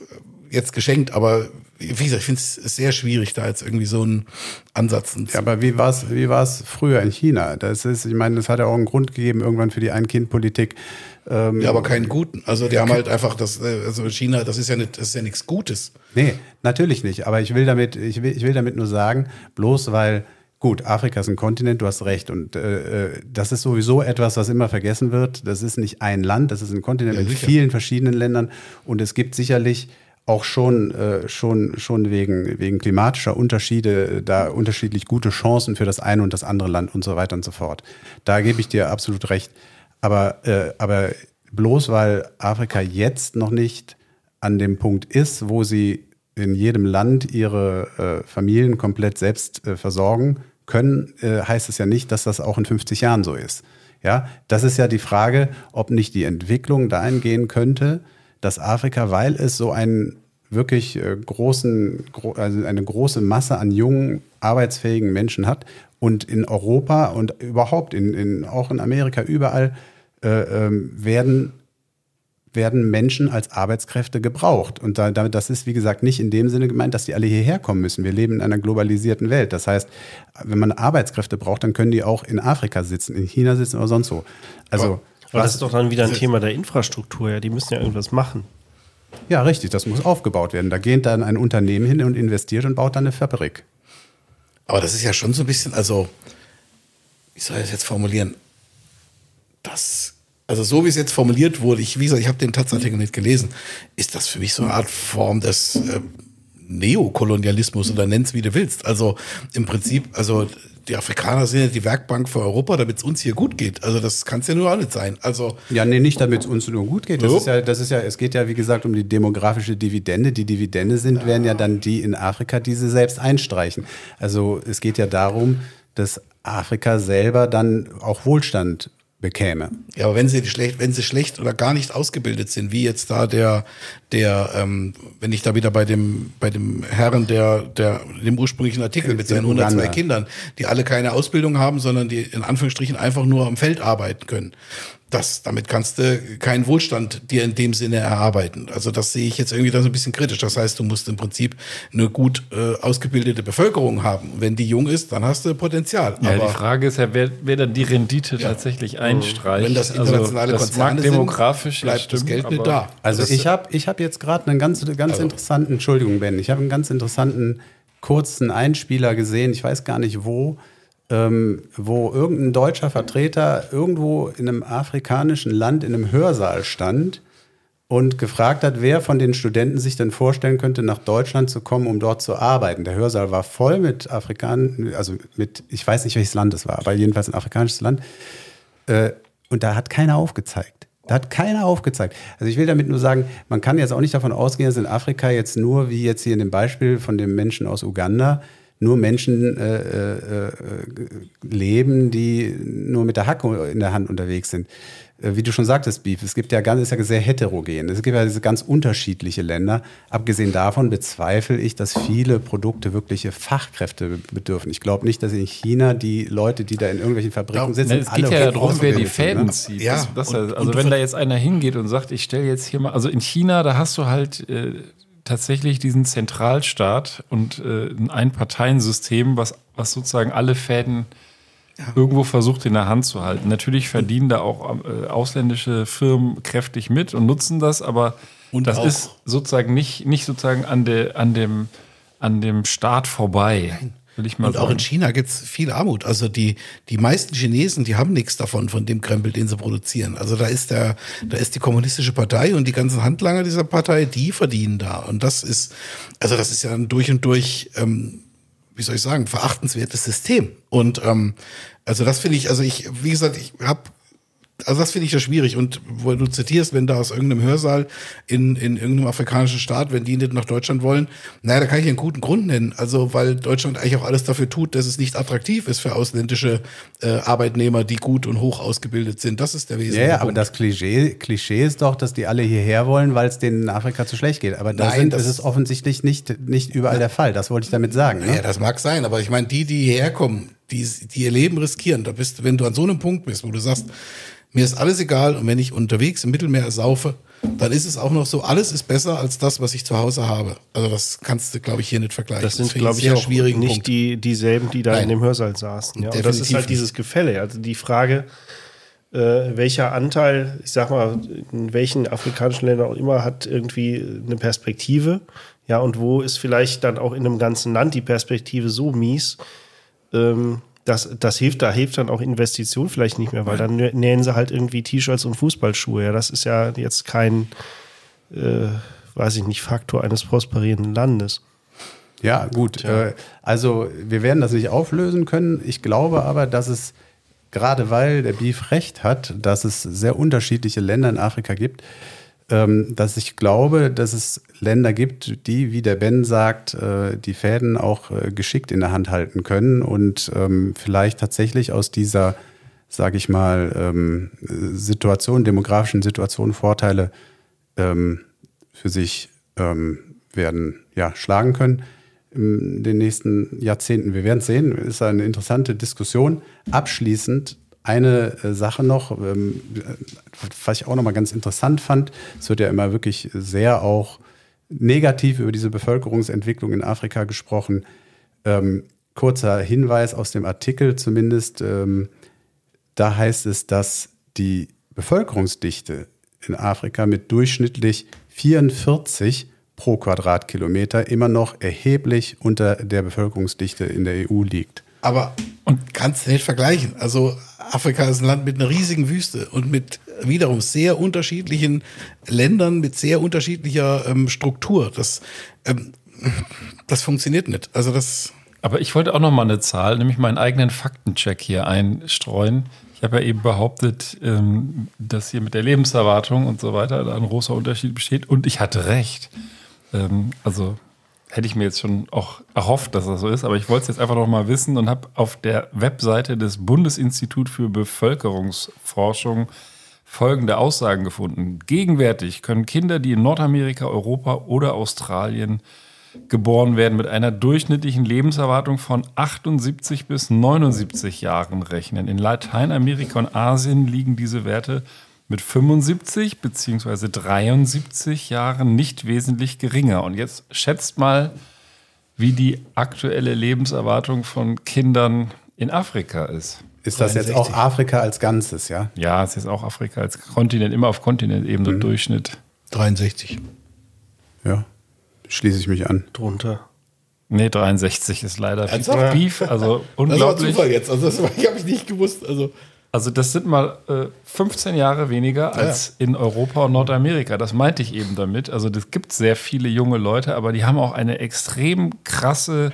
jetzt geschenkt, aber wie gesagt, ich finde es sehr schwierig, da jetzt irgendwie so einen Ansatz. Ja, aber wie war es wie war's früher in China? Das ist, ich meine, das hat ja auch einen Grund gegeben, irgendwann für die Ein-Kind-Politik. Ähm, Ja, aber keinen guten. Also die haben halt einfach das, äh, also China, das ist ja nicht, das ist ja nichts Gutes. Nee, natürlich nicht. Aber ich will damit, ich will, ich will damit nur sagen, bloß weil, gut, Afrika ist ein Kontinent, du hast recht. Und äh, äh, das ist sowieso etwas, was immer vergessen wird. Das ist nicht ein Land, das ist ein Kontinent Ja, mit sicher. vielen verschiedenen Ländern. Und es gibt sicherlich auch schon, äh, schon, schon wegen, wegen klimatischer Unterschiede äh, da unterschiedlich gute Chancen für das eine und das andere Land und so weiter und so fort. Da gebe ich dir absolut recht. Aber, äh, aber bloß weil Afrika jetzt noch nicht an dem Punkt ist, wo sie in jedem Land ihre äh, Familien komplett selbst äh, versorgen können, äh, heißt es ja nicht, dass das auch in 50 Jahren so ist. Ja, das ist ja die Frage, ob nicht die Entwicklung dahin gehen könnte, dass Afrika, weil es so einen wirklich äh, großen, gro also eine große Masse an jungen, arbeitsfähigen Menschen hat und in Europa und überhaupt in, in, auch in Amerika überall äh, ähm, werden werden Menschen als Arbeitskräfte gebraucht. Und da, damit, das ist, wie gesagt, nicht in dem Sinne gemeint, dass die alle hierher kommen müssen. Wir leben in einer globalisierten Welt. Das heißt, wenn man Arbeitskräfte braucht, dann können die auch in Afrika sitzen, in China sitzen oder sonst wo. Also, Aber das ist doch dann wieder ein Thema der Infrastruktur, ja. Die müssen ja irgendwas machen. Ja, richtig, das muss aufgebaut werden. Da geht dann ein Unternehmen hin und investiert und baut dann eine Fabrik. Aber das ist ja schon so ein bisschen, also, wie soll ich das jetzt formulieren? Das, also so wie es jetzt formuliert wurde, ich, wie gesagt, ich habe den Taz-Artikel nicht gelesen, ist das für mich so eine Art Form des äh, Neokolonialismus oder nenn's wie du willst. Also im Prinzip, also die Afrikaner sind ja die Werkbank für Europa, damit es uns hier gut geht. Also das kann es ja nur nicht sein. Also Ja, nee, nicht damit es uns nur gut geht. Das So. ist ja, das ist ja, es geht ja, wie gesagt, um die demografische Dividende. Die Dividende sind, werden ja dann die in Afrika, die sie selbst einstreichen. Also es geht ja darum, dass Afrika selber dann auch Wohlstand bekäme. Ja, aber wenn sie schlecht, wenn sie schlecht oder gar nicht ausgebildet sind, wie jetzt da der, der, ähm, wenn ich da wieder bei dem, bei dem Herren, der, der, dem ursprünglichen Artikel mit seinen 102 Uganda. Kindern, die alle keine Ausbildung haben, sondern die in Anführungsstrichen einfach nur am Feld arbeiten können. Das, damit kannst du keinen Wohlstand dir in dem Sinne erarbeiten. Also das sehe ich jetzt irgendwie da so ein bisschen kritisch. Das heißt, du musst im Prinzip eine gut äh, ausgebildete Bevölkerung haben. Wenn die jung ist, dann hast du Potenzial. Ja, Aber die Frage ist ja, wer, wer dann die Rendite tatsächlich einstreicht. Wenn das internationale also, das Konzerne sind, demografisch ja bleibt das stimmen, Geld nicht da. Also Das- ich habe ich hab jetzt gerade einen ganz, ganz Also- interessanten, Entschuldigung Ben, ich habe einen ganz interessanten kurzen Einspieler gesehen, ich weiß gar nicht wo, ähm, wo irgendein deutscher Vertreter irgendwo in einem afrikanischen Land in einem Hörsaal stand und gefragt hat, wer von den Studenten sich denn vorstellen könnte, nach Deutschland zu kommen, um dort zu arbeiten. Der Hörsaal war voll mit Afrikanern, also mit, ich weiß nicht, welches Land es war, aber jedenfalls ein afrikanisches Land. Äh, und da hat keiner aufgezeigt. Da hat keiner aufgezeigt. Also ich will damit nur sagen, man kann jetzt auch nicht davon ausgehen, dass in Afrika jetzt nur, wie jetzt hier in dem Beispiel von dem Menschen aus Uganda, nur Menschen äh, äh, äh, leben, die nur mit der Hacke in der Hand unterwegs sind. Äh, Wie du schon sagtest, Beef, es gibt ja ganz, ist ja sehr heterogen. Es gibt ja diese ganz unterschiedliche Länder. Abgesehen davon bezweifle ich, dass viele Produkte wirkliche Fachkräfte bedürfen. Ich glaube nicht, dass in China die Leute, die da in irgendwelchen Fabriken sitzen, Ne, es geht alle ja darum, wer die sind, Fäden ne? zieht. Ja, Das, das, und- also und wenn da jetzt einer hingeht und sagt, ich stelle jetzt hier mal, also in China, da hast du halt äh, tatsächlich diesen Zentralstaat und äh, ein Einparteiensystem, was, was sozusagen alle Fäden irgendwo versucht in der Hand zu halten. Natürlich verdienen da auch äh, ausländische Firmen kräftig mit und nutzen das, aber Und das auch- ist sozusagen nicht, nicht sozusagen an, der, an, dem, an dem Staat vorbei. Will Und auch sagen. in China gibt's viel Armut. Also die, die meisten Chinesen, die haben nichts davon, von dem Krempel, den sie produzieren. Also da ist der, da ist die kommunistische Partei und die ganzen Handlanger dieser Partei, die verdienen da. Und das ist, also das ist ja ein durch und durch, ähm, wie soll ich sagen, verachtenswertes System. Und ähm, also das finde ich, also ich, wie gesagt, ich habe also das finde ich ja schwierig. Und wo du zitierst, wenn da aus irgendeinem Hörsaal in, in irgendeinem afrikanischen Staat, wenn die nicht nach Deutschland wollen, naja, da kann ich einen guten Grund nennen. Also weil Deutschland eigentlich auch alles dafür tut, dass es nicht attraktiv ist für ausländische äh, Arbeitnehmer, die gut und hoch ausgebildet sind. Das ist der Ja, wesentliche ja, aber das Klischee, Klischee ist doch, dass die alle hierher wollen, weil es denen in Afrika zu schlecht geht. Aber da Nein, sind, das- ist es offensichtlich nicht, nicht überall der Fall. Das wollte ich damit sagen. Ne? Ja, das mag sein, aber ich meine, die, die hierher kommen, die, die ihr Leben riskieren, da bist, wenn du an so einem Punkt bist, wo du sagst, mir ist alles egal und wenn ich unterwegs im Mittelmeer saufe, dann ist es auch noch so, alles ist besser als das, was ich zu Hause habe. Also das kannst du, glaube ich, hier nicht vergleichen. Das sind, glaube ich, einen auch nicht Punkt. die, dieselben, die da Nein. in dem Hörsaal saßen. Ja. Und das ist halt dieses Gefälle. Also die Frage, äh, welcher Anteil, ich sag mal, in welchen afrikanischen Ländern auch immer, hat irgendwie eine Perspektive. Ja, und wo ist vielleicht dann auch in einem ganzen Land die Perspektive so mies, ähm, das, das hilft, da hilft dann auch Investition vielleicht nicht mehr, weil dann nä- nähen sie halt irgendwie T-Shirts und Fußballschuhe. Ja, das ist ja jetzt kein, äh, weiß ich nicht, Faktor eines prosperierenden Landes. Ja, gut. Äh, also wir werden das nicht auflösen können. Ich glaube aber, dass es, gerade weil der Beef recht hat, dass es sehr unterschiedliche Länder in Afrika gibt, dass ich glaube, dass es Länder gibt, die, wie der Ben sagt, äh, die Fäden auch äh, geschickt in der Hand halten können und ähm, vielleicht tatsächlich aus dieser, sage ich mal, ähm, Situation, demografischen Situation Vorteile ähm, für sich ähm, werden ja, schlagen können in den nächsten Jahrzehnten. Wir werden es sehen. Ist eine interessante Diskussion. Abschließend eine äh, Sache noch, ähm, was ich auch noch mal ganz interessant fand. Es wird ja immer wirklich sehr auch negativ über diese Bevölkerungsentwicklung in Afrika gesprochen. Ähm, kurzer Hinweis aus dem Artikel zumindest. Ähm, da heißt es, dass die Bevölkerungsdichte in Afrika mit durchschnittlich 44 pro Quadratkilometer immer noch erheblich unter der Bevölkerungsdichte in der EU liegt. Aber kannst du nicht vergleichen. Also Afrika ist ein Land mit einer riesigen Wüste und mit wiederum sehr unterschiedlichen Ländern mit sehr unterschiedlicher ähm, Struktur. Das, ähm, das funktioniert nicht. Also das. Aber ich wollte auch noch mal eine Zahl, nämlich meinen eigenen Faktencheck hier einstreuen. Ich habe ja eben behauptet, ähm, dass hier mit der Lebenserwartung und so weiter da ein großer Unterschied besteht. Und ich hatte recht. Ähm, also hätte ich mir jetzt schon auch erhofft, dass das so ist, aber ich wollte es jetzt einfach noch mal wissen und habe auf der Webseite des Bundesinstitut für Bevölkerungsforschung folgende Aussagen gefunden. Gegenwärtig können Kinder, die in Nordamerika, Europa oder Australien geboren werden, mit einer durchschnittlichen Lebenserwartung von 78 bis 79 Jahren rechnen. In Lateinamerika und Asien liegen diese Werte mit 75 beziehungsweise 73 Jahren nicht wesentlich geringer. Und jetzt schätzt mal, wie die aktuelle Lebenserwartung von Kindern in Afrika ist. Ist das jetzt auch Afrika als Ganzes, ja? Ja, es ist auch Afrika als Kontinent, immer auf Kontinentebene Durchschnitt. 63. Ja, schließe ich mich an. Drunter. Nee, 63 ist leider Ernsthaft? Beef, also Das war unglaublich. Zufall jetzt. Also das habe ich nicht gewusst. Also Also das sind mal äh, 15 Jahre weniger als in Europa und Nordamerika. Das meinte ich eben damit. Also das gibt sehr viele junge Leute, aber die haben auch eine extrem krasse,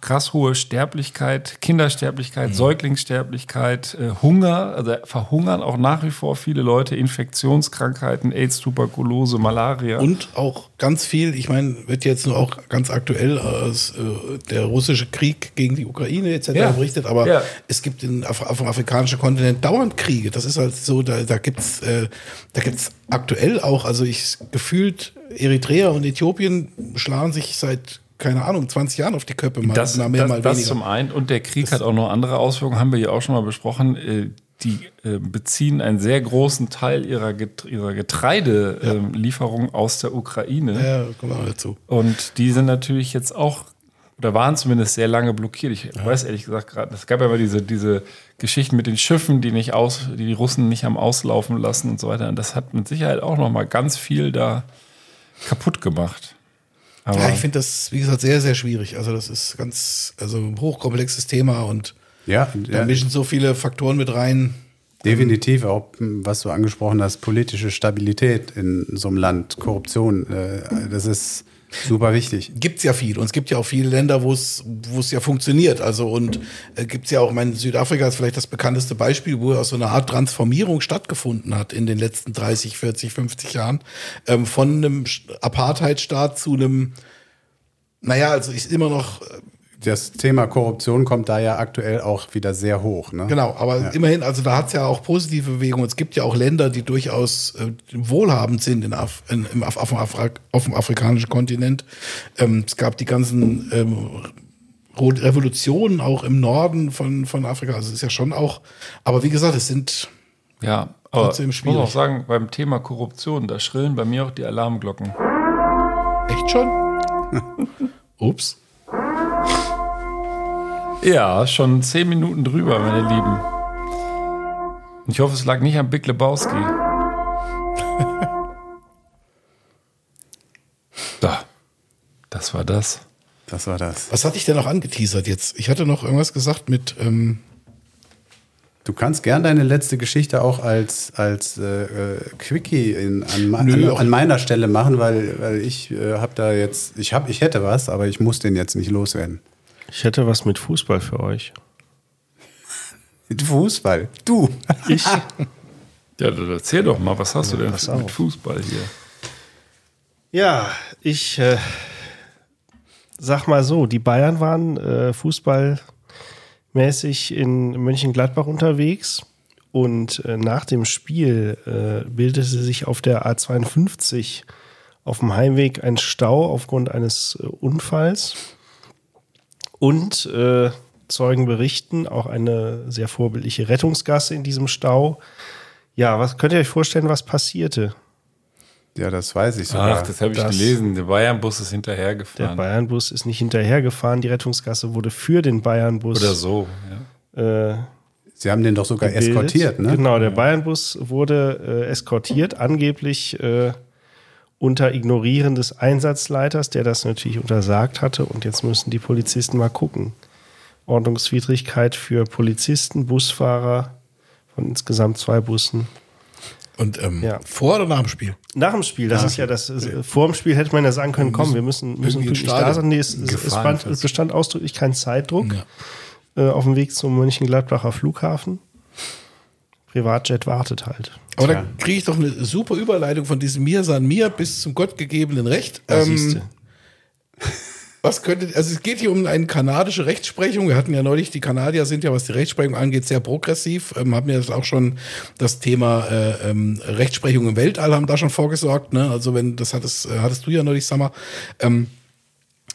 krass hohe Sterblichkeit, Kindersterblichkeit, Säuglingssterblichkeit, äh, Hunger. Also verhungern auch nach wie vor viele Leute, Infektionskrankheiten, AIDS, Tuberkulose, Malaria. Und auch ganz viel, ich meine, wird jetzt nur auch ganz aktuell aus äh, der russische Krieg gegen die Ukraine etc. Ja. berichtet, aber Ja. es gibt in, auf, auf dem afrikanischen Kontinent dauernd Kriege. Das ist halt so, da, da gibt's äh, da gibt's aktuell auch, also ich gefühlt Eritrea und Äthiopien schlagen sich seit keine Ahnung, 20 Jahren auf die Köpfe, mal, das, mal mehr, das, mal das weniger. zum einen. Und der Krieg hat auch noch andere Auswirkungen, haben wir ja auch schon mal besprochen. Äh, Die äh, beziehen einen sehr großen Teil ihrer, ihrer Getreidelieferung aus der Ukraine. Ja, kommen wir auch dazu. Und die sind natürlich jetzt auch, oder waren zumindest sehr lange blockiert. Ich weiß ehrlich gesagt gerade, es gab ja immer diese, diese Geschichten mit den Schiffen, die nicht aus, die die Russen nicht haben auslaufen lassen und so weiter. Und das hat mit Sicherheit auch noch mal ganz viel da kaputt gemacht. Aber ja, ich finde das, wie gesagt, sehr, sehr schwierig. Also das ist ganz, also ein hochkomplexes Thema und Ja, da ja. mischen so viele Faktoren mit rein. Definitiv auch, was du angesprochen hast, politische Stabilität in so einem Land, Korruption, äh, das ist super wichtig. Gibt's ja viel und es gibt ja auch viele Länder, wo es ja funktioniert. Also und äh, gibt's ja auch, ich meine, Südafrika ist vielleicht das bekannteste Beispiel, wo ja so eine Art Transformierung stattgefunden hat in den letzten 30, 40, 50 Jahren ähm, von einem Apartheidstaat zu einem, naja, also ist immer noch Das Thema Korruption kommt da ja aktuell auch wieder sehr hoch. Ne? Genau, aber Ja. immerhin, also da hat es ja auch positive Bewegungen. Es gibt ja auch Länder, die durchaus äh, wohlhabend sind in Af in, im Af auf, dem Afra auf dem afrikanischen Kontinent. Ähm, es gab die ganzen ähm, Revolutionen auch im Norden von, von Afrika. Also es ist ja schon auch, aber wie gesagt, es sind Ja, aber trotzdem ich muss schwierig. auch sagen, beim Thema Korruption, da schrillen bei mir auch die Alarmglocken. Echt schon? [laughs] Ups. Ja, schon zehn Minuten drüber, meine Lieben. Und ich hoffe, es lag nicht am Big Lebowski. [laughs] Da. Das war das. Das war das. Was hatte ich denn noch angeteasert jetzt? Ich hatte noch irgendwas gesagt mit, ähm, Du kannst gern deine letzte Geschichte auch als, als äh, äh, Quickie in, an, Nö, an, an meiner Stelle machen, weil, weil ich äh, habe da jetzt, ich, hab, ich hätte was, aber ich muss den jetzt nicht loswerden. Ich hätte was mit Fußball für euch. Mit Fußball. Du. Ich? Ja, dann erzähl doch mal, was hast du denn pass mit. Fußball hier? Ja, ich äh, sag mal so, die Bayern waren äh, fußballmäßig in Mönchengladbach unterwegs und äh, nach dem Spiel äh, bildete sich auf der A52 auf dem Heimweg ein Stau aufgrund eines äh, Unfalls und äh, Zeugen berichten auch eine sehr vorbildliche Rettungsgasse in diesem Stau. Ja, was könnt ihr euch vorstellen, was passierte? Ja, das weiß ich sogar. Ach, das habe ich Das- gelesen. Der Bayern-Bus ist Der hinterhergefahren. Bayernbus ist nicht hinterhergefahren. Die Rettungsgasse wurde für den Bayernbus. Oder so. Ja. Äh, Sie haben den doch sogar gebildet. eskortiert, ne? Genau, der Bayernbus wurde äh, eskortiert, angeblich äh, unter Ignorieren des Einsatzleiters, der das natürlich untersagt hatte. Und jetzt müssen die Polizisten mal gucken. Ordnungswidrigkeit für Polizisten, Busfahrer von insgesamt zwei Bussen. und ähm, Ja. vor oder nach dem Spiel? Nach dem Spiel, das Ah, ist ja das, äh, vor dem Spiel hätte man ja sagen können, komm, wir müssen, müssen pünktlich da sein. Nee, es, es, es, band, bestand ausdrücklich kein Zeitdruck äh, auf dem Weg zum Mönchengladbacher Flughafen. Privatjet wartet halt. Aber da kriege ich doch eine super Überleitung von diesem Mir san mir bis zum gottgegebenen Recht. Ja, Ähm, [laughs] was könnte, also es geht hier um eine kanadische Rechtsprechung. Wir hatten ja neulich, die Kanadier sind ja, was die Rechtsprechung angeht, sehr progressiv. Ähm, haben ja das auch schon das Thema äh, ähm, Rechtsprechung im Weltall haben da schon vorgesorgt. Ne? Also wenn, das hattest, äh, hattest du ja neulich, Summer. Ähm,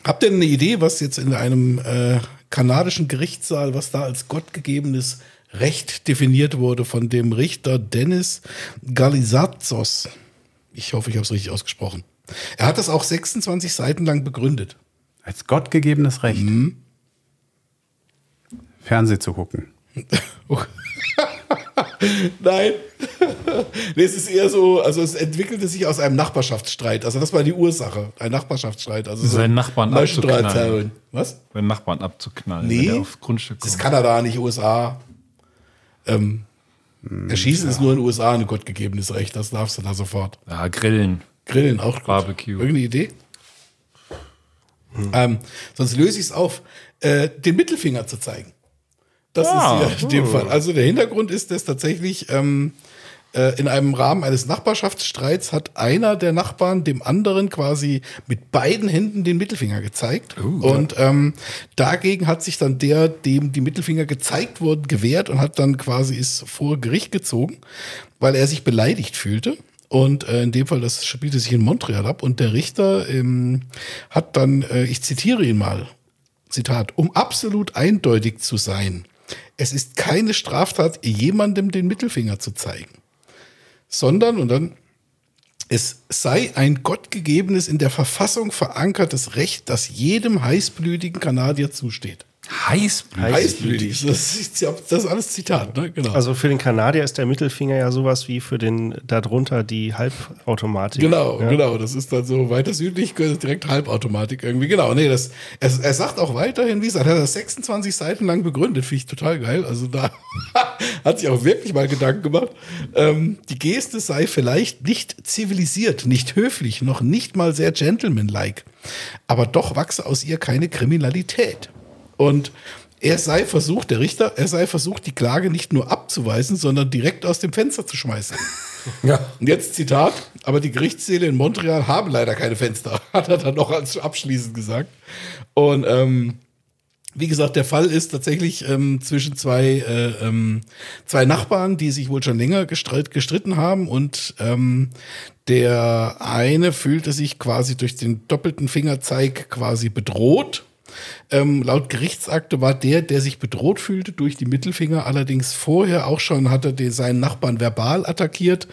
habt ihr eine Idee, was jetzt in einem äh, kanadischen Gerichtssaal, was da als gottgegebenes Recht definiert wurde von dem Richter Dennis Galizazos? Ich hoffe, ich habe es richtig ausgesprochen. Er hat das auch 26 Seiten lang begründet. Als gottgegebenes Recht. Mhm. Fernseh zu gucken. [laughs] [laughs] Nein. [laughs] nee, es ist eher so, also es entwickelte sich aus einem Nachbarschaftsstreit. Also das war die Ursache, ein Nachbarschaftsstreit. Also so Seinen Nachbarn abzuknallen. Was? Seinen Nachbarn abzuknallen, Nee. wenn der auf Grundstück Das ist kommt. Kanada, nicht USA. Ähm, Erschießen ist nur in den USA ein gottgegebenes Recht, das darfst du da sofort. Ja, Grillen. Grillen auch gut. Barbecue. Irgendeine Idee? Ähm, sonst löse ich es auf, äh, den Mittelfinger zu zeigen. Das Ah. ist hier in dem Fall. Also der Hintergrund ist, dass tatsächlich ähm, äh, in einem Rahmen eines Nachbarschaftsstreits hat einer der Nachbarn dem anderen quasi mit beiden Händen den Mittelfinger gezeigt. und ähm, dagegen hat sich dann der, dem die Mittelfinger gezeigt wurden, gewehrt und hat dann quasi ist vor Gericht gezogen, weil er sich beleidigt fühlte. Und äh, in dem Fall, das spielte sich in Montreal ab. Und der Richter ähm, hat dann, äh, ich zitiere ihn mal, Zitat, um absolut eindeutig zu sein, es ist keine Straftat, jemandem den Mittelfinger zu zeigen, sondern, und dann, es sei ein gottgegebenes, in der Verfassung verankertes Recht, das jedem heißblütigen Kanadier zusteht. Heißblütig. Heißblütig. Das ist, ja- das ist alles Zitat, ne? Genau. Also für den Kanadier ist der Mittelfinger ja sowas wie für den darunter die Halbautomatik. Genau, ja. genau. Das ist dann so weiter südlich, direkt Halbautomatik irgendwie. Genau, nee, das, er, er sagt auch weiterhin, wie gesagt, er hat das 26 Seiten lang begründet, finde ich total geil. Also da [laughs] hat sich auch wirklich mal Gedanken gemacht. Ähm, die Geste sei vielleicht nicht zivilisiert, nicht höflich, noch nicht mal sehr gentlemanlike. Aber doch wachse aus ihr keine Kriminalität. Und er sei versucht, der Richter, er sei versucht, die Klage nicht nur abzuweisen, sondern direkt aus dem Fenster zu schmeißen. [laughs] Ja. Und jetzt Zitat, aber die Gerichtssäle in Montreal haben leider keine Fenster, [laughs] hat er dann noch als abschließend gesagt. Und ähm, wie gesagt, der Fall ist tatsächlich ähm, zwischen zwei, äh, ähm, zwei Nachbarn, die sich wohl schon länger gestreit, gestritten haben und ähm, der eine fühlte sich quasi durch den doppelten Fingerzeig quasi bedroht. Ähm, laut Gerichtsakte war der, der sich bedroht fühlte durch die Mittelfinger, allerdings vorher auch schon hatte den, seinen Nachbarn verbal attackiert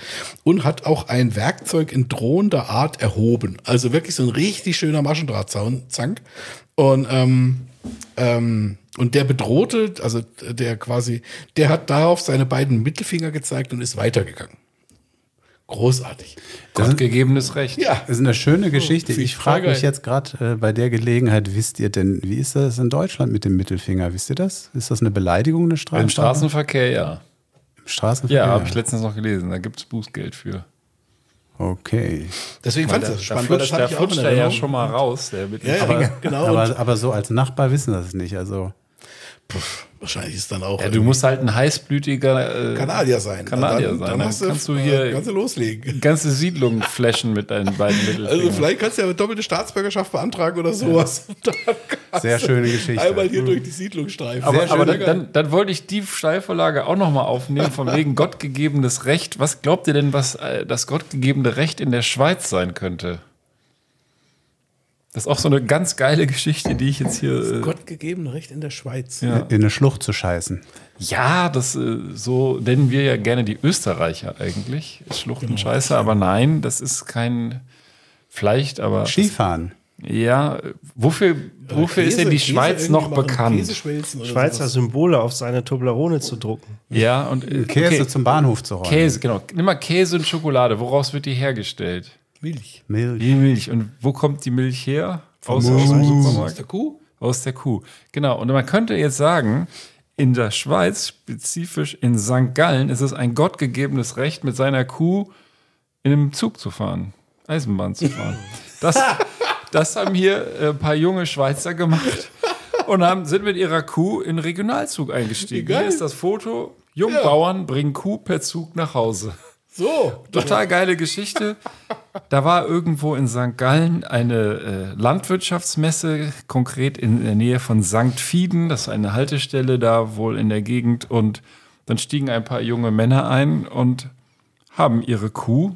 und hat auch ein Werkzeug in drohender Art erhoben. Also wirklich so ein richtig schöner Maschendrahtzank. Und ähm, ähm, und der Bedrohte, also der quasi, der hat darauf seine beiden Mittelfinger gezeigt und ist weitergegangen. Großartig. Gottgegebenes Recht. Ja. Das ist eine schöne Geschichte. Finde Ich frage mich jetzt gerade äh, bei der Gelegenheit, wisst ihr denn, wie ist das in Deutschland mit dem Mittelfinger? Wisst ihr das? Ist das eine Beleidigung, eine Strafe? Im Straßenverkehr, ja. Im Straßenverkehr? Ja, habe ich letztens noch gelesen. Da gibt es Bußgeld für. Okay. Deswegen fand ich da- das da spannend, weil das flutscht- da flutscht er ja schon mal raus, der Mittelfinger. Ja, ja, Aber, genau. aber, aber so als Nachbar wissen das nicht. Also wahrscheinlich ist dann auch Ja, du musst halt ein heißblütiger äh, Kanadier sein. Kanadier Dann- sein. dann Dann, hast du- kannst du hier kannst du loslegen. [laughs] ganze Siedlungen flashen mit deinen beiden Mittelfingern. Also vielleicht kannst du ja doppelte Staatsbürgerschaft beantragen oder sowas. [laughs] Kannst Sehr schöne Geschichte. Einmal hier durch die Siedlung streifen. aber, aber dann, dann, dann wollte ich die Steilvorlage auch nochmal aufnehmen, von [laughs] wegen gottgegebenes Recht. Was glaubt ihr denn, was äh, das gottgegebene Recht in der Schweiz sein könnte? Das ist auch so eine ganz geile Geschichte, die ich jetzt hier. Äh, Gott gegebene Recht in der Schweiz. Ja. in eine Schlucht zu scheißen. Ja, das äh, so nennen wir ja gerne die Österreicher eigentlich. Schluchtenscheiße, aber nein, das ist kein vielleicht, aber Skifahren. ja, wofür wofür ist denn die Käse Schweiz noch bekannt? Schweizer sowas. Symbole auf seine Toblerone zu drucken. Ja, und äh, Käse okay. zum Bahnhof zu räumen. Käse, genau. Nimm mal Käse und Schokolade. Woraus wird die hergestellt? Milch. Milch. Die Milch. Und wo kommt die Milch her? Aus, Aus dem der Supermarkt? Kuh? Aus der Kuh. Genau. Und man könnte jetzt sagen, in der Schweiz, spezifisch in St. Gallen, ist es ein gottgegebenes Recht, mit seiner Kuh in einem Zug zu fahren, Eisenbahn zu fahren. Das, das haben hier äh, ein paar junge Schweizer gemacht und haben, sind mit ihrer Kuh in den Regionalzug eingestiegen. Geil. Hier ist das Foto. Jungbauern bringen Kuh per Zug nach Hause. So. Total geile Geschichte. Da war irgendwo in St. Gallen eine äh, Landwirtschaftsmesse, konkret in der Nähe von St. Fieden. Das ist eine Haltestelle da wohl in der Gegend. Und dann stiegen ein paar junge Männer ein und haben ihre Kuh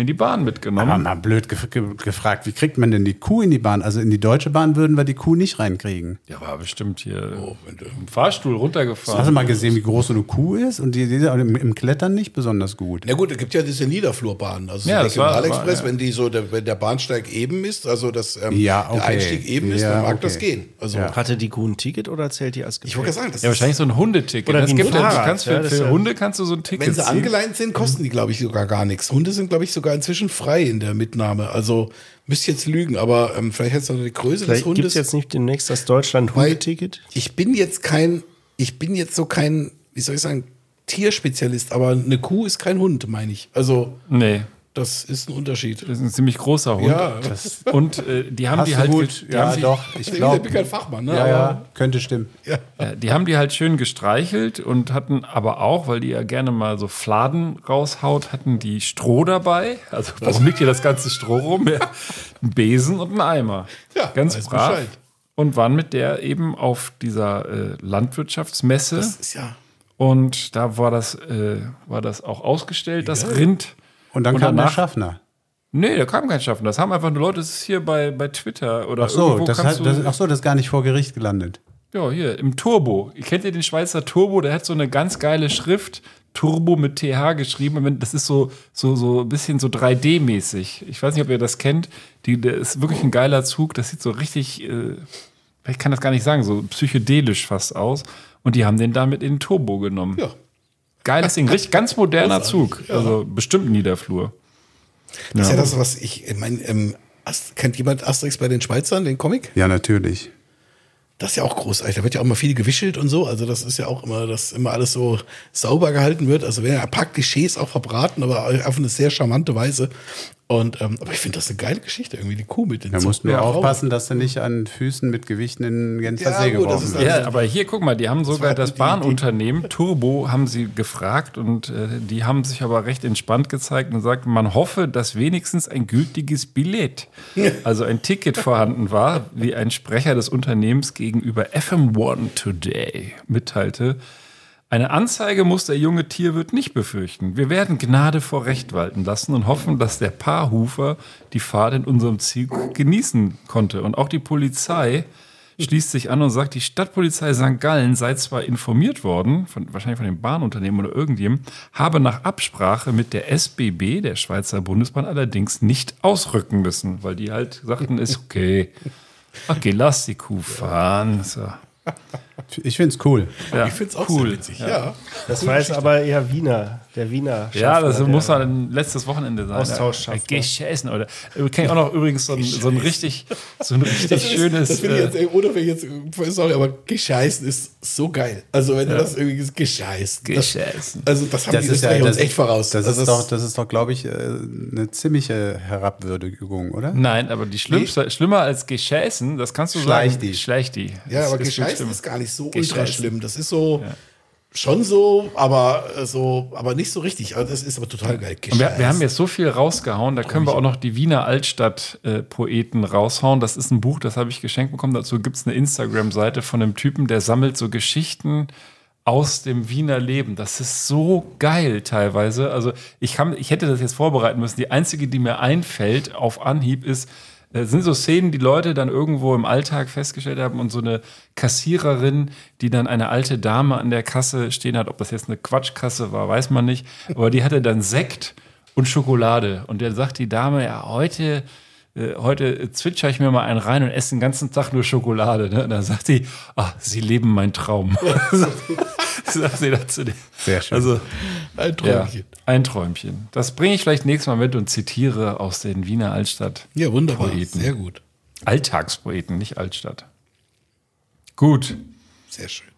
in die Bahn Aber mitgenommen. mal blöd gef ge gefragt, wie kriegt man denn die Kuh in die Bahn? Also in die deutsche Bahn würden wir die Kuh nicht reinkriegen. Ja, war bestimmt hier Oh, wenn du- im Fahrstuhl runtergefahren. Hast du mal gesehen, wie groß so eine Kuh ist? Und die, die im, im Klettern nicht besonders gut. Na gut, es gibt ja diese Niederflurbahnen. Also Ja, ja, das war- Regionalexpress, ja. wenn die so, der, wenn der Bahnsteig eben ist, also das, ähm, Ja, der okay. Einstieg eben ist, Ja, dann mag okay. das gehen. Also Ja. Hatte die Kuh ein Ticket oder zählt die als ich Gepäck? wollte sagen, das ja, ist, wahrscheinlich so ein Hundeticket. Oder das gibt ja, du kannst ja, für, das für ist ja- Hunde kannst du so ein Ticket wenn sie ziehen. angeleint sind, kosten die, glaube ich, sogar gar nichts. Hunde sind, glaube ich, sogar inzwischen frei in der Mitnahme. Also müsste jetzt lügen, aber ähm, vielleicht hättest du noch die Größe Vielleicht des gibt Hundes. es jetzt nicht demnächst das Deutschland-Hundeticket? ich bin jetzt kein, ich bin jetzt so kein, wie soll ich sagen, Tierspezialist, aber eine Kuh ist kein Hund, meine ich. Also Nee, das ist ein Unterschied. das ist ein ziemlich großer Hund. Ja, Und äh, die haben Hast die halt gut? die Ja, die, doch. Ich Ich glaube. bin kein Fachmann, ne? Ja, aber- ja, könnte stimmen. Ja, die haben die halt schön gestreichelt und hatten aber auch, weil die ja gerne mal so Fladen raushaut, hatten die Stroh dabei. Also warum liegt hier das ganze Stroh rum? Ja, ein Besen und ein Eimer. Ja, Ganz weiß brav. Bescheid. Und waren mit der eben auf dieser äh, Landwirtschaftsmesse. Das ist ja. und da war das, äh, war das auch ausgestellt, das Rind. Und dann Und kam der Schaffner. Nee, da kam kein Schaffen. Das haben einfach nur Leute, das ist hier bei, bei Twitter oder Ach so, irgendwo das kannst hat, das, ach so, das ist gar nicht vor Gericht gelandet. Ja, hier, im Turbo. Kennt ihr den Schweizer Turbo? Der hat so eine ganz geile Schrift. Turbo mit TH geschrieben. Das ist so, so, so ein bisschen so 3D-mäßig. Ich weiß nicht, ob ihr das kennt. Die, der ist wirklich ein geiler Zug. Das sieht so richtig, äh, ich kann das gar nicht sagen, so psychedelisch fast aus. Und die haben den damit in den Turbo genommen. Ja. Geiles Ding, richtig ganz moderner Zug. ja. Also bestimmt ein Niederflur. Das ist ja das, was ich, ich meine, ähm, kennt jemand Asterix bei den Schweizern, den Comic? Ja, natürlich. Das ist ja auch großartig. Da wird ja auch mal viel gewischelt und so. Also das ist ja auch immer, dass immer alles so sauber gehalten wird. Also werden ja ein paar Klischees auch verbraten, aber auf eine sehr charmante Weise. Und ähm, aber ich finde das eine geile Geschichte irgendwie, die Kuh mit den Da musst nur aufpassen, dass du nicht an Füßen mit Gewichten in den Genfer Ja, See gut, das geworfen wirst. Ja, aber hier, guck mal, die haben sogar das die- Bahnunternehmen Turbo haben sie gefragt und äh, die haben sich aber recht entspannt gezeigt und sagt, man hoffe, dass wenigstens ein gültiges Billett, [laughs] also ein Ticket vorhanden war, wie ein Sprecher des Unternehmens gegenüber FM1 Today mitteilte. Eine Anzeige muss der junge Tierwirt nicht befürchten. Wir werden Gnade vor Recht walten lassen und hoffen, dass der Paarhufer die Fahrt in unserem Zug genießen konnte. Und auch die Polizei schließt sich an und sagt, die Stadtpolizei St. Gallen sei zwar informiert worden, von, wahrscheinlich von dem Bahnunternehmen oder irgendjemandem, habe nach Absprache mit der SBB, der Schweizer Bundesbahn, allerdings nicht ausrücken müssen, weil die halt sagten, ist okay. Okay, lass die Kuh fahren. So. Ich finde es cool. Ja, Ich finde es auch cool. sehr witzig. Ja. Das war jetzt aber eher Wiener, der Wiener. Ja, das Schaffner, muss dann letztes Wochenende sein. Austauschschaffner. Geschessen oder ich kenne auch noch übrigens so ein, so ein richtig, so ein richtig Das ist- schönes. Das finde ich äh, jetzt, ey, oder wenn ich jetzt, sorry, aber gescheißen ist so geil. Also wenn du das irgendwie gescheißen. Gescheißen. Das, also das haben Das die ist, Österreicher ja, uns echt voraus. das, Also ist doch, das ist doch, glaube ich, äh, eine ziemliche Herabwürdigung, oder? Nein, aber die schlimmste, schlimmer als Geschäßen, das kannst du Schleich sagen. die. Schleich die. Ja, aber ist gescheißen ist gar nicht so ultra Gescheißen. schlimm. Das ist so schon so, aber äh, so, aber nicht so richtig. Aber das ist aber total geil. Wir, wir haben jetzt so viel rausgehauen, da können wir auch noch die Wiener Altstadt-Poeten raushauen. Das ist ein Buch, das habe ich geschenkt bekommen. Dazu gibt es eine Instagram-Seite von einem Typen, der sammelt so Geschichten aus dem Wiener Leben. Das ist so geil teilweise. Also ich, kann, ich hätte das jetzt vorbereiten müssen. Die einzige, die mir einfällt auf Anhieb ist, äh, sind so Szenen, die Leute dann irgendwo im Alltag festgestellt haben und so eine Kassiererin, die dann eine alte Dame an der Kasse stehen hat, ob das jetzt eine Quatschkasse war, weiß man nicht, aber die hatte dann Sekt und Schokolade und der sagt die Dame, ja, heute äh, heute zwitscher ich mir mal einen rein und esse den ganzen Tag nur Schokolade. Ne? Und dann sagt sie, ah, sie leben meinen Traum. [laughs] [laughs] sagt sie dazu. Sehr schön. Also, Ein ja, Träumchen. ein Träumchen. Das bringe ich vielleicht nächstes Mal mit und zitiere aus den Wiener Altstadt. Ja, wunderbar. Poeten. Sehr gut. Alltagspoeten, nicht Altstadt. Gut, Sehr schön.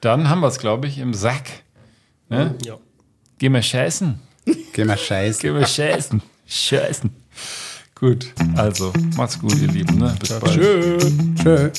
dann haben wir es, glaube ich, im Sack. Ne? Ja. Gehen wir scheißen. Geh mal scheißen. Gehen wir scheißen. Scheißen. Gut, also macht's gut, ihr Lieben. Ne? Bis bald. Tschö. Tschö.